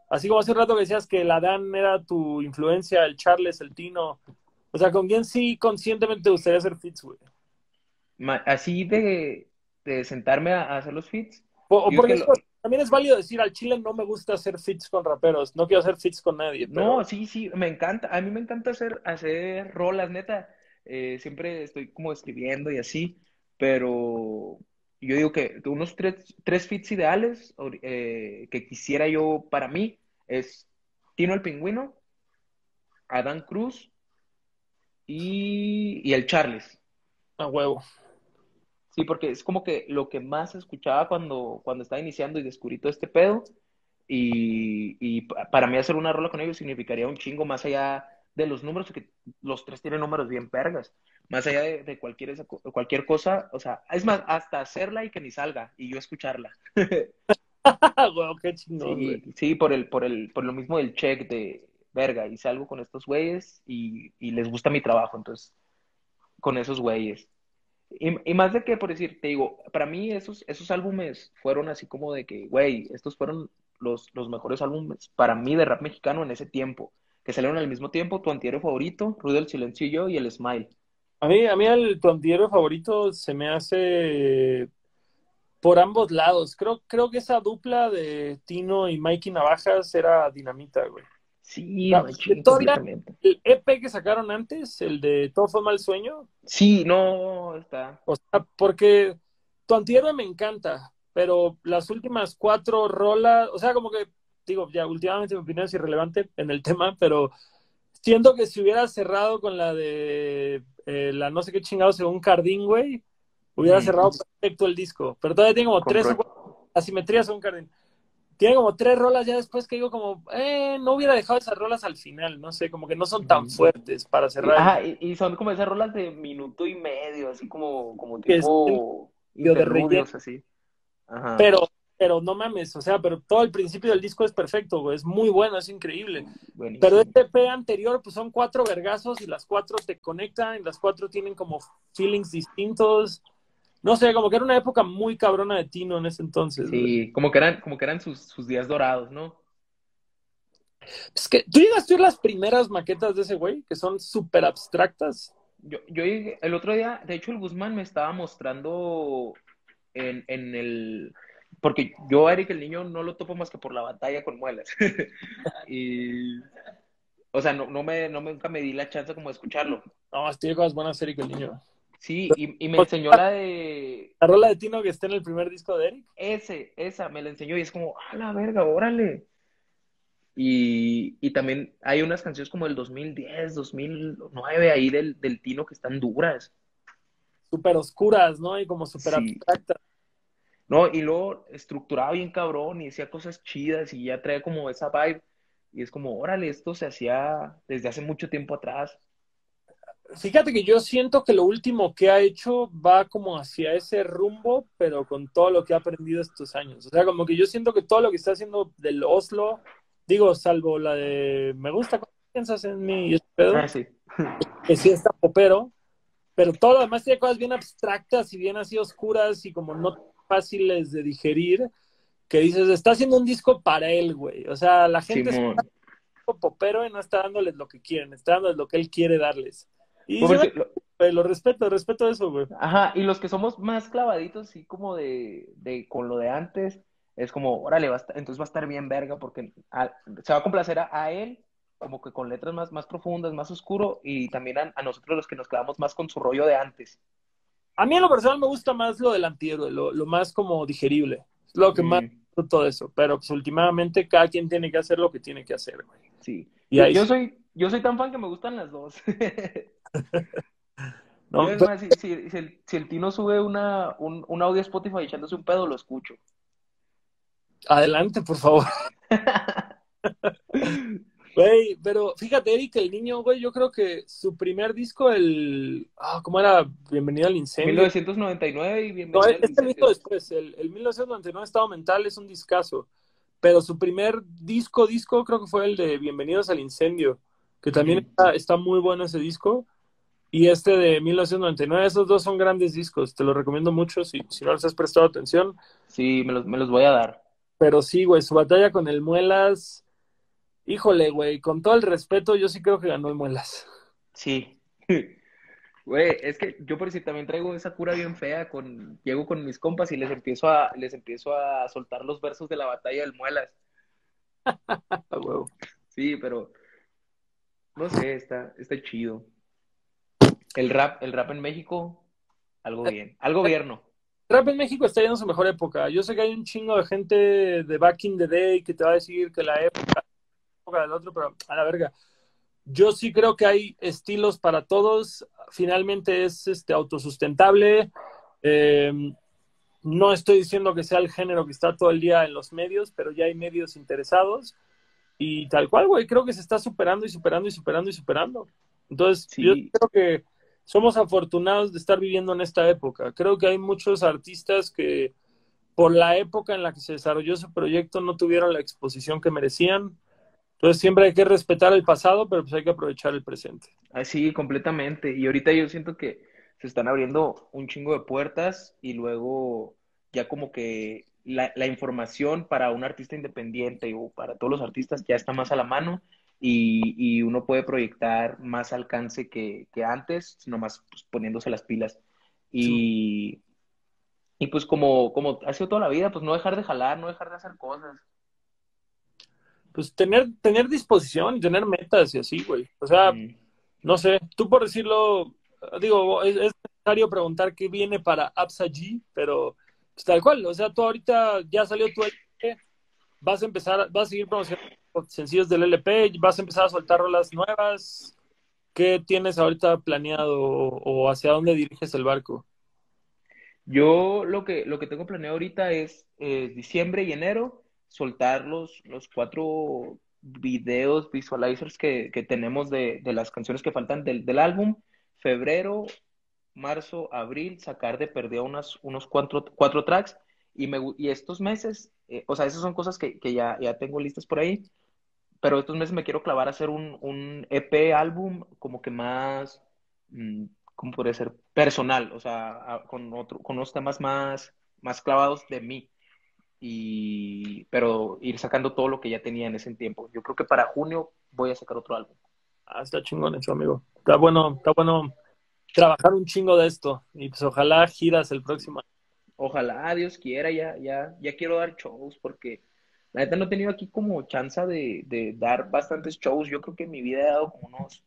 [SPEAKER 1] así como hace un rato que decías que el Adán era tu influencia, el Charles, el Tino. O sea, ¿con quién sí conscientemente te gustaría hacer fits, güey?
[SPEAKER 2] así de, de sentarme a, a hacer los fits.
[SPEAKER 1] O, porque
[SPEAKER 2] que lo-
[SPEAKER 1] digo, también es válido decir, al Chile no me gusta hacer fits con raperos, no quiero hacer fits con nadie. Pero...
[SPEAKER 2] No, sí, sí, me encanta. A mí me encanta hacer, hacer rolas, neta. Eh, siempre estoy como escribiendo y así, pero yo digo que unos tres, tres fits ideales eh, que quisiera yo para mí es Tino el Pingüino, Adán Cruz y, y el Charles.
[SPEAKER 1] A huevo.
[SPEAKER 2] Sí, porque es como que lo que más escuchaba cuando, cuando estaba iniciando y descubrí todo este pedo. Y, y pa- para mí hacer una rola con ellos significaría un chingo más allá de los números, porque los tres tienen números bien vergas. Más allá de, de cualquier, cualquier cosa, o sea, es más, hasta hacerla y que ni salga y yo escucharla.
[SPEAKER 1] Qué chingón.
[SPEAKER 2] Sí, sí, por el, por el, por lo mismo del check de verga, hice algo con estos güeyes y, y les gusta mi trabajo, entonces, con esos güeyes. Y, más de que, por decir, te digo, para mí esos, esos álbumes fueron así como de que, güey, estos fueron los, los mejores álbumes para mí de rap mexicano en ese tiempo, que salieron al mismo tiempo, Tu Antihéroe Favorito, Ruido del Silencio y yo, y El Smile.
[SPEAKER 1] A mí, a mí el tontillero favorito se me hace por ambos lados. Creo, creo que esa dupla de Tino y Mikey Navajas era dinamita, güey.
[SPEAKER 2] Sí,
[SPEAKER 1] No,
[SPEAKER 2] machín, completamente.
[SPEAKER 1] El EP que sacaron antes, el de Todo fue mal sueño,
[SPEAKER 2] Sí, no, está.
[SPEAKER 1] o sea, porque tu antihéroe me encanta, pero las últimas cuatro rolas, o sea, como que, digo, ya últimamente mi opinión es irrelevante en el tema, pero siento que si hubiera cerrado con la de eh, la no sé qué chingado según Cardín, güey, hubiera
[SPEAKER 2] Mm.
[SPEAKER 1] cerrado perfecto el disco, pero todavía tiene como tres o cuatro asimetrías según Cardín. Tiene como tres rolas ya después que digo como, eh, no hubiera dejado esas rolas al final, no sé, como que no son tan fuertes para cerrar.
[SPEAKER 2] Ajá, y, y son como esas rolas de minuto y medio, así como, como tipo interludios, así. Ajá.
[SPEAKER 1] Pero, pero no mames, o sea, pero todo el principio del disco es perfecto, güey, es muy bueno, es increíble.
[SPEAKER 2] Buenísimo.
[SPEAKER 1] Pero este EP anterior, pues son cuatro vergazos y las cuatro te conectan y las cuatro tienen como feelings distintos. No sé, como que era una época muy cabrona de Tino en ese entonces.
[SPEAKER 2] Sí, como que eran, como que eran sus, sus días dorados, ¿no?
[SPEAKER 1] Es que tú llegaste a ver las primeras maquetas de ese güey, que son súper abstractas.
[SPEAKER 2] Yo, yo llegué- el otro día, de hecho, el Guzmán me estaba mostrando en, en el... Porque yo a Eric el Niño no lo topo más que por la batalla con muelas. Y... O sea, no, no me, no me- nunca me di la chance como de escucharlo.
[SPEAKER 1] No, tiene cosas buenas Eric el niño.
[SPEAKER 2] Sí, y, y me enseñó la de...
[SPEAKER 1] La rola de Tino que está en el primer disco de Eric.
[SPEAKER 2] Ese, esa, me la enseñó y es como, a la verga, órale. Y, y también hay unas canciones como del 2010, 2009 ahí del, del Tino que están duras.
[SPEAKER 1] Súper oscuras, ¿no? Y como súper
[SPEAKER 2] Sí.
[SPEAKER 1] abstractas.
[SPEAKER 2] No, y luego estructuraba bien cabrón y decía cosas chidas y ya traía como esa vibe. Y es como, órale, esto se hacía desde hace mucho tiempo atrás.
[SPEAKER 1] Fíjate que yo siento que lo último que ha hecho va como hacia ese rumbo, pero con todo lo que ha aprendido estos años. O sea, como que yo siento que todo lo que está haciendo del Oslo, digo, salvo la de me gusta cuando piensas en mí y pedo,
[SPEAKER 2] Ah, sí.
[SPEAKER 1] que sí está popero, pero todo lo demás tiene cosas bien abstractas y bien así oscuras y como no fáciles de digerir, que dices, está haciendo un disco para él, güey. O sea, la gente
[SPEAKER 2] Simón.
[SPEAKER 1] está popero y no está dándoles lo que quieren, está dándoles lo que él quiere darles. Y
[SPEAKER 2] Porque-
[SPEAKER 1] ve, güey, lo respeto, respeto eso, güey.
[SPEAKER 2] Ajá, y los que somos más clavaditos, sí, como de, de con lo de antes, es como, órale, va a estar- entonces va a estar bien verga, porque a- se va a complacer a, a él, como que con letras más, más profundas, más oscuro, y también a, a nosotros los que nos clavamos más con su rollo de antes.
[SPEAKER 1] A mí en lo personal me gusta más lo del antihéroe, lo, lo más como digerible. Es lo que más
[SPEAKER 2] Mm,
[SPEAKER 1] todo eso. Pero pues últimamente cada quien tiene que hacer lo que tiene que hacer, güey.
[SPEAKER 2] sí.
[SPEAKER 1] Y
[SPEAKER 2] Yo,
[SPEAKER 1] ahí
[SPEAKER 2] yo soy, yo soy tan fan que me gustan las dos.
[SPEAKER 1] ¿no?
[SPEAKER 2] Yo, es
[SPEAKER 1] Pero-
[SPEAKER 2] más, si, si- si el, si el Tino sube una, un, un audio a Spotify echándose un pedo, lo escucho.
[SPEAKER 1] Adelante, por favor. Güey, pero fíjate, Eric, el niño, güey, yo creo que su primer disco, el. Ah, ¿cómo era? Bienvenido al incendio.
[SPEAKER 2] 1999 y
[SPEAKER 1] No,
[SPEAKER 2] bienvenido al
[SPEAKER 1] este
[SPEAKER 2] incendio.
[SPEAKER 1] después. El, el 1999 Estado Mental es un discazo. Pero su primer disco, disco, creo que fue el de Bienvenidos al Incendio. Que también
[SPEAKER 2] Mm.
[SPEAKER 1] está, está muy bueno ese disco. Y este de 1999, esos dos son grandes discos. Te los recomiendo mucho si, si no les has prestado atención.
[SPEAKER 2] Sí, me los, me los voy a dar.
[SPEAKER 1] Pero sí, güey, su batalla con el Muelas. Híjole, güey, con todo el respeto, yo sí creo que ganó el Muelas.
[SPEAKER 2] Sí. Güey, es que yo por decir también traigo esa cura bien fea con llego con mis compas y les empiezo a les empiezo a soltar los versos de la batalla del Muelas. Sí, pero no sé, está está chido. El rap, el rap en México, algo bien, al gobierno.
[SPEAKER 1] Rap en México está yendo en su mejor época. Yo sé que hay un chingo de gente de back in the day que te va a decir que la época, la época del otro, pero a la verga. Yo sí creo que hay estilos para todos. Finalmente es este autosustentable. Eh, no estoy diciendo que sea el género que está todo el día en los medios, pero ya hay medios interesados. Y tal cual, güey, creo que se está superando y superando y superando y superando. Entonces,
[SPEAKER 2] Sí.
[SPEAKER 1] yo creo que somos afortunados de estar viviendo en esta época. Creo que hay muchos artistas que por la época en la que se desarrolló ese proyecto no tuvieron la exposición que merecían. Entonces siempre hay que respetar el pasado, pero pues hay que aprovechar el presente.
[SPEAKER 2] Así, completamente. Y ahorita yo siento que se están abriendo un chingo de puertas y luego ya como que la información para un artista independiente o para todos los artistas ya está más a la mano y, y uno puede proyectar más alcance que, que antes, nomás pues, poniéndose las pilas. Y, y pues como, como ha sido toda la vida, pues no dejar de jalar, no dejar de hacer cosas.
[SPEAKER 1] Pues tener, tener disposición y tener metas y así, güey. O sea,
[SPEAKER 2] Mm.
[SPEAKER 1] no sé, tú por decirlo, digo, es, es necesario preguntar qué viene para Absa G, pero pues, tal cual, o sea, tú ahorita ya salió tu vas a empezar, vas a seguir promocionando sencillos del LP, vas a empezar a soltar rolas nuevas. ¿Qué tienes ahorita planeado o, hacia dónde diriges el barco?
[SPEAKER 2] Yo lo que, lo que tengo planeado ahorita es eh, diciembre y enero soltar los, los cuatro videos, visualizers que, que tenemos de, de las canciones que faltan del, del álbum. Febrero, marzo, abril, sacar de perdida unas, unos cuatro, cuatro tracks. Y, me, y estos meses, eh, o sea, esas son cosas que, que ya, ya tengo listas por ahí. Pero estos meses me quiero clavar a hacer un, un EP álbum como que más, mm, ¿cómo podría ser? Personal, o sea, a- con otro, con unos temas más, más clavados de mí. Y, pero ir sacando todo lo que ya tenía en ese tiempo. Yo creo que para junio voy a sacar otro álbum.
[SPEAKER 1] Ah, está chingón eso, amigo. Está bueno, está bueno trabajar un chingo de esto. Y pues ojalá giras el próximo.
[SPEAKER 2] Ojalá, Dios quiera, ya, ya, ya quiero dar shows porque la neta no he tenido aquí como chance de, de dar bastantes shows. Yo creo que en mi vida he dado como unos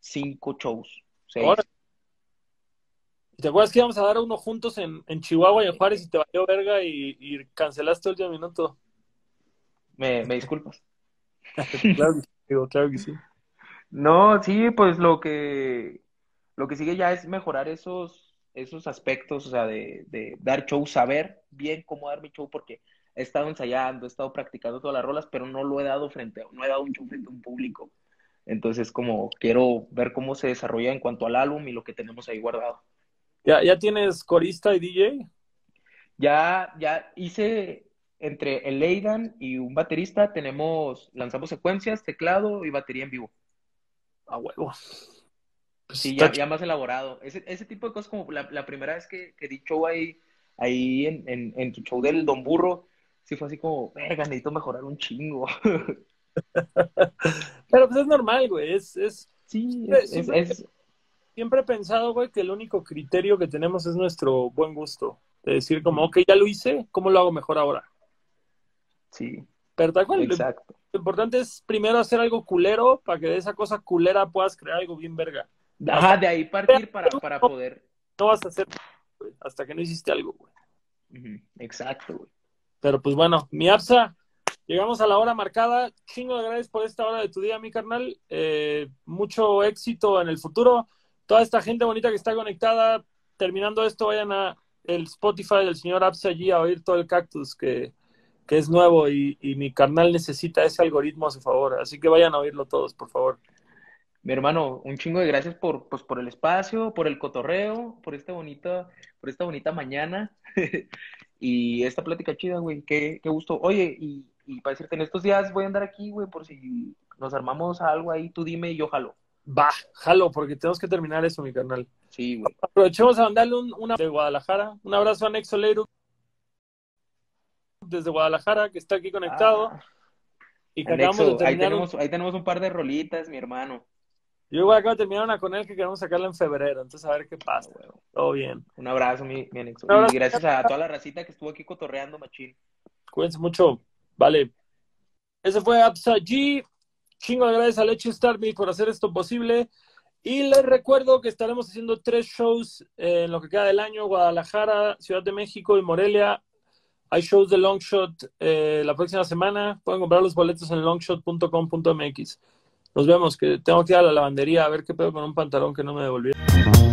[SPEAKER 2] cinco shows, seis.
[SPEAKER 1] Ahora. ¿Te acuerdas que íbamos a dar uno juntos en, en Chihuahua y en Juárez y te valió verga y, y cancelaste el último minuto?
[SPEAKER 2] Me, me disculpas.
[SPEAKER 1] Claro que sí, amigo, claro que sí.
[SPEAKER 2] No, sí, pues lo que lo que sigue ya es mejorar esos esos aspectos, o sea, de, de dar show, saber bien cómo dar mi show, porque he estado ensayando, he estado practicando todas las rolas, pero no lo he dado frente, a- no he dado un show frente a un público. Entonces, como quiero ver cómo se desarrolla en cuanto al álbum y lo que tenemos ahí guardado.
[SPEAKER 1] ¿Ya, ya tienes corista y DJ?
[SPEAKER 2] Ya, ya hice entre el Leigan y un baterista, tenemos, lanzamos secuencias, teclado y batería en vivo.
[SPEAKER 1] A huevo. Pues
[SPEAKER 2] Sí, ya, ya más elaborado. Ese, ese tipo de cosas, como la, la primera vez que, que di show ahí, ahí en, en, en tu show del Don Burro, sí fue así como, verga, necesito mejorar un chingo.
[SPEAKER 1] Pero pues es normal, güey. Es, es,
[SPEAKER 2] Sí,
[SPEAKER 1] es- siempre-
[SPEAKER 2] es-
[SPEAKER 1] siempre he pensado, güey, que el único criterio que tenemos es nuestro buen gusto. De decir como, ok, ya lo hice, ¿cómo lo hago mejor ahora?
[SPEAKER 2] sí,
[SPEAKER 1] Pero tal cual, lo
[SPEAKER 2] exacto.
[SPEAKER 1] importante es primero hacer algo culero para que de esa cosa culera puedas crear algo bien verga.
[SPEAKER 2] Ajá, de ahí partir para, para poder.
[SPEAKER 1] No vas a hacer güey, hasta que no hiciste algo, güey.
[SPEAKER 2] Exacto, güey.
[SPEAKER 1] Pero pues bueno, mi APSA, llegamos a la hora marcada. Chingo de gracias por esta hora de tu día, mi carnal. Eh, mucho éxito en el futuro. Toda esta gente bonita que está conectada, terminando esto, vayan a el Spotify del señor APSA allí a oír todo el cactus que, que es nuevo y, y mi carnal necesita ese algoritmo a su favor. Así que vayan a oírlo todos, por favor.
[SPEAKER 2] Mi hermano, un chingo de gracias por, pues, por el espacio, por el cotorreo, por esta bonita, por esta bonita mañana y esta plática chida, güey. Qué, qué gusto. Oye, y, y para decirte, en estos días voy a andar aquí, güey, por si nos armamos algo ahí, tú dime y yo jalo.
[SPEAKER 1] Va, jalo, porque tenemos que terminar eso, mi carnal.
[SPEAKER 2] Sí, güey.
[SPEAKER 1] Aprovechemos a mandarle un, una de Guadalajara. Un abrazo a Nexo desde Guadalajara, que está aquí conectado.
[SPEAKER 2] Ah,
[SPEAKER 1] y que de
[SPEAKER 2] ahí
[SPEAKER 1] un-
[SPEAKER 2] tenemos, ahí tenemos un par de rolitas, mi hermano.
[SPEAKER 1] Yo igual acabo de terminar una con él que queremos sacarla en febrero. Entonces, a ver qué pasa. Todo bien.
[SPEAKER 2] Un abrazo, mi, mi anexo. Y gracias a toda la racita que estuvo aquí cotorreando, machín.
[SPEAKER 1] Cuídense mucho. Vale. Ese fue Absa G. Chingo de gracias a Leche Starby por hacer esto posible. Y les recuerdo que estaremos haciendo tres shows en lo que queda del año: Guadalajara, Ciudad de México y Morelia. Hay shows de Longshot eh, la próxima semana. Pueden comprar los boletos en longshot.com.mx. Nos vemos, que tengo que ir a la lavandería a ver qué pedo con un pantalón que no me devolvieron.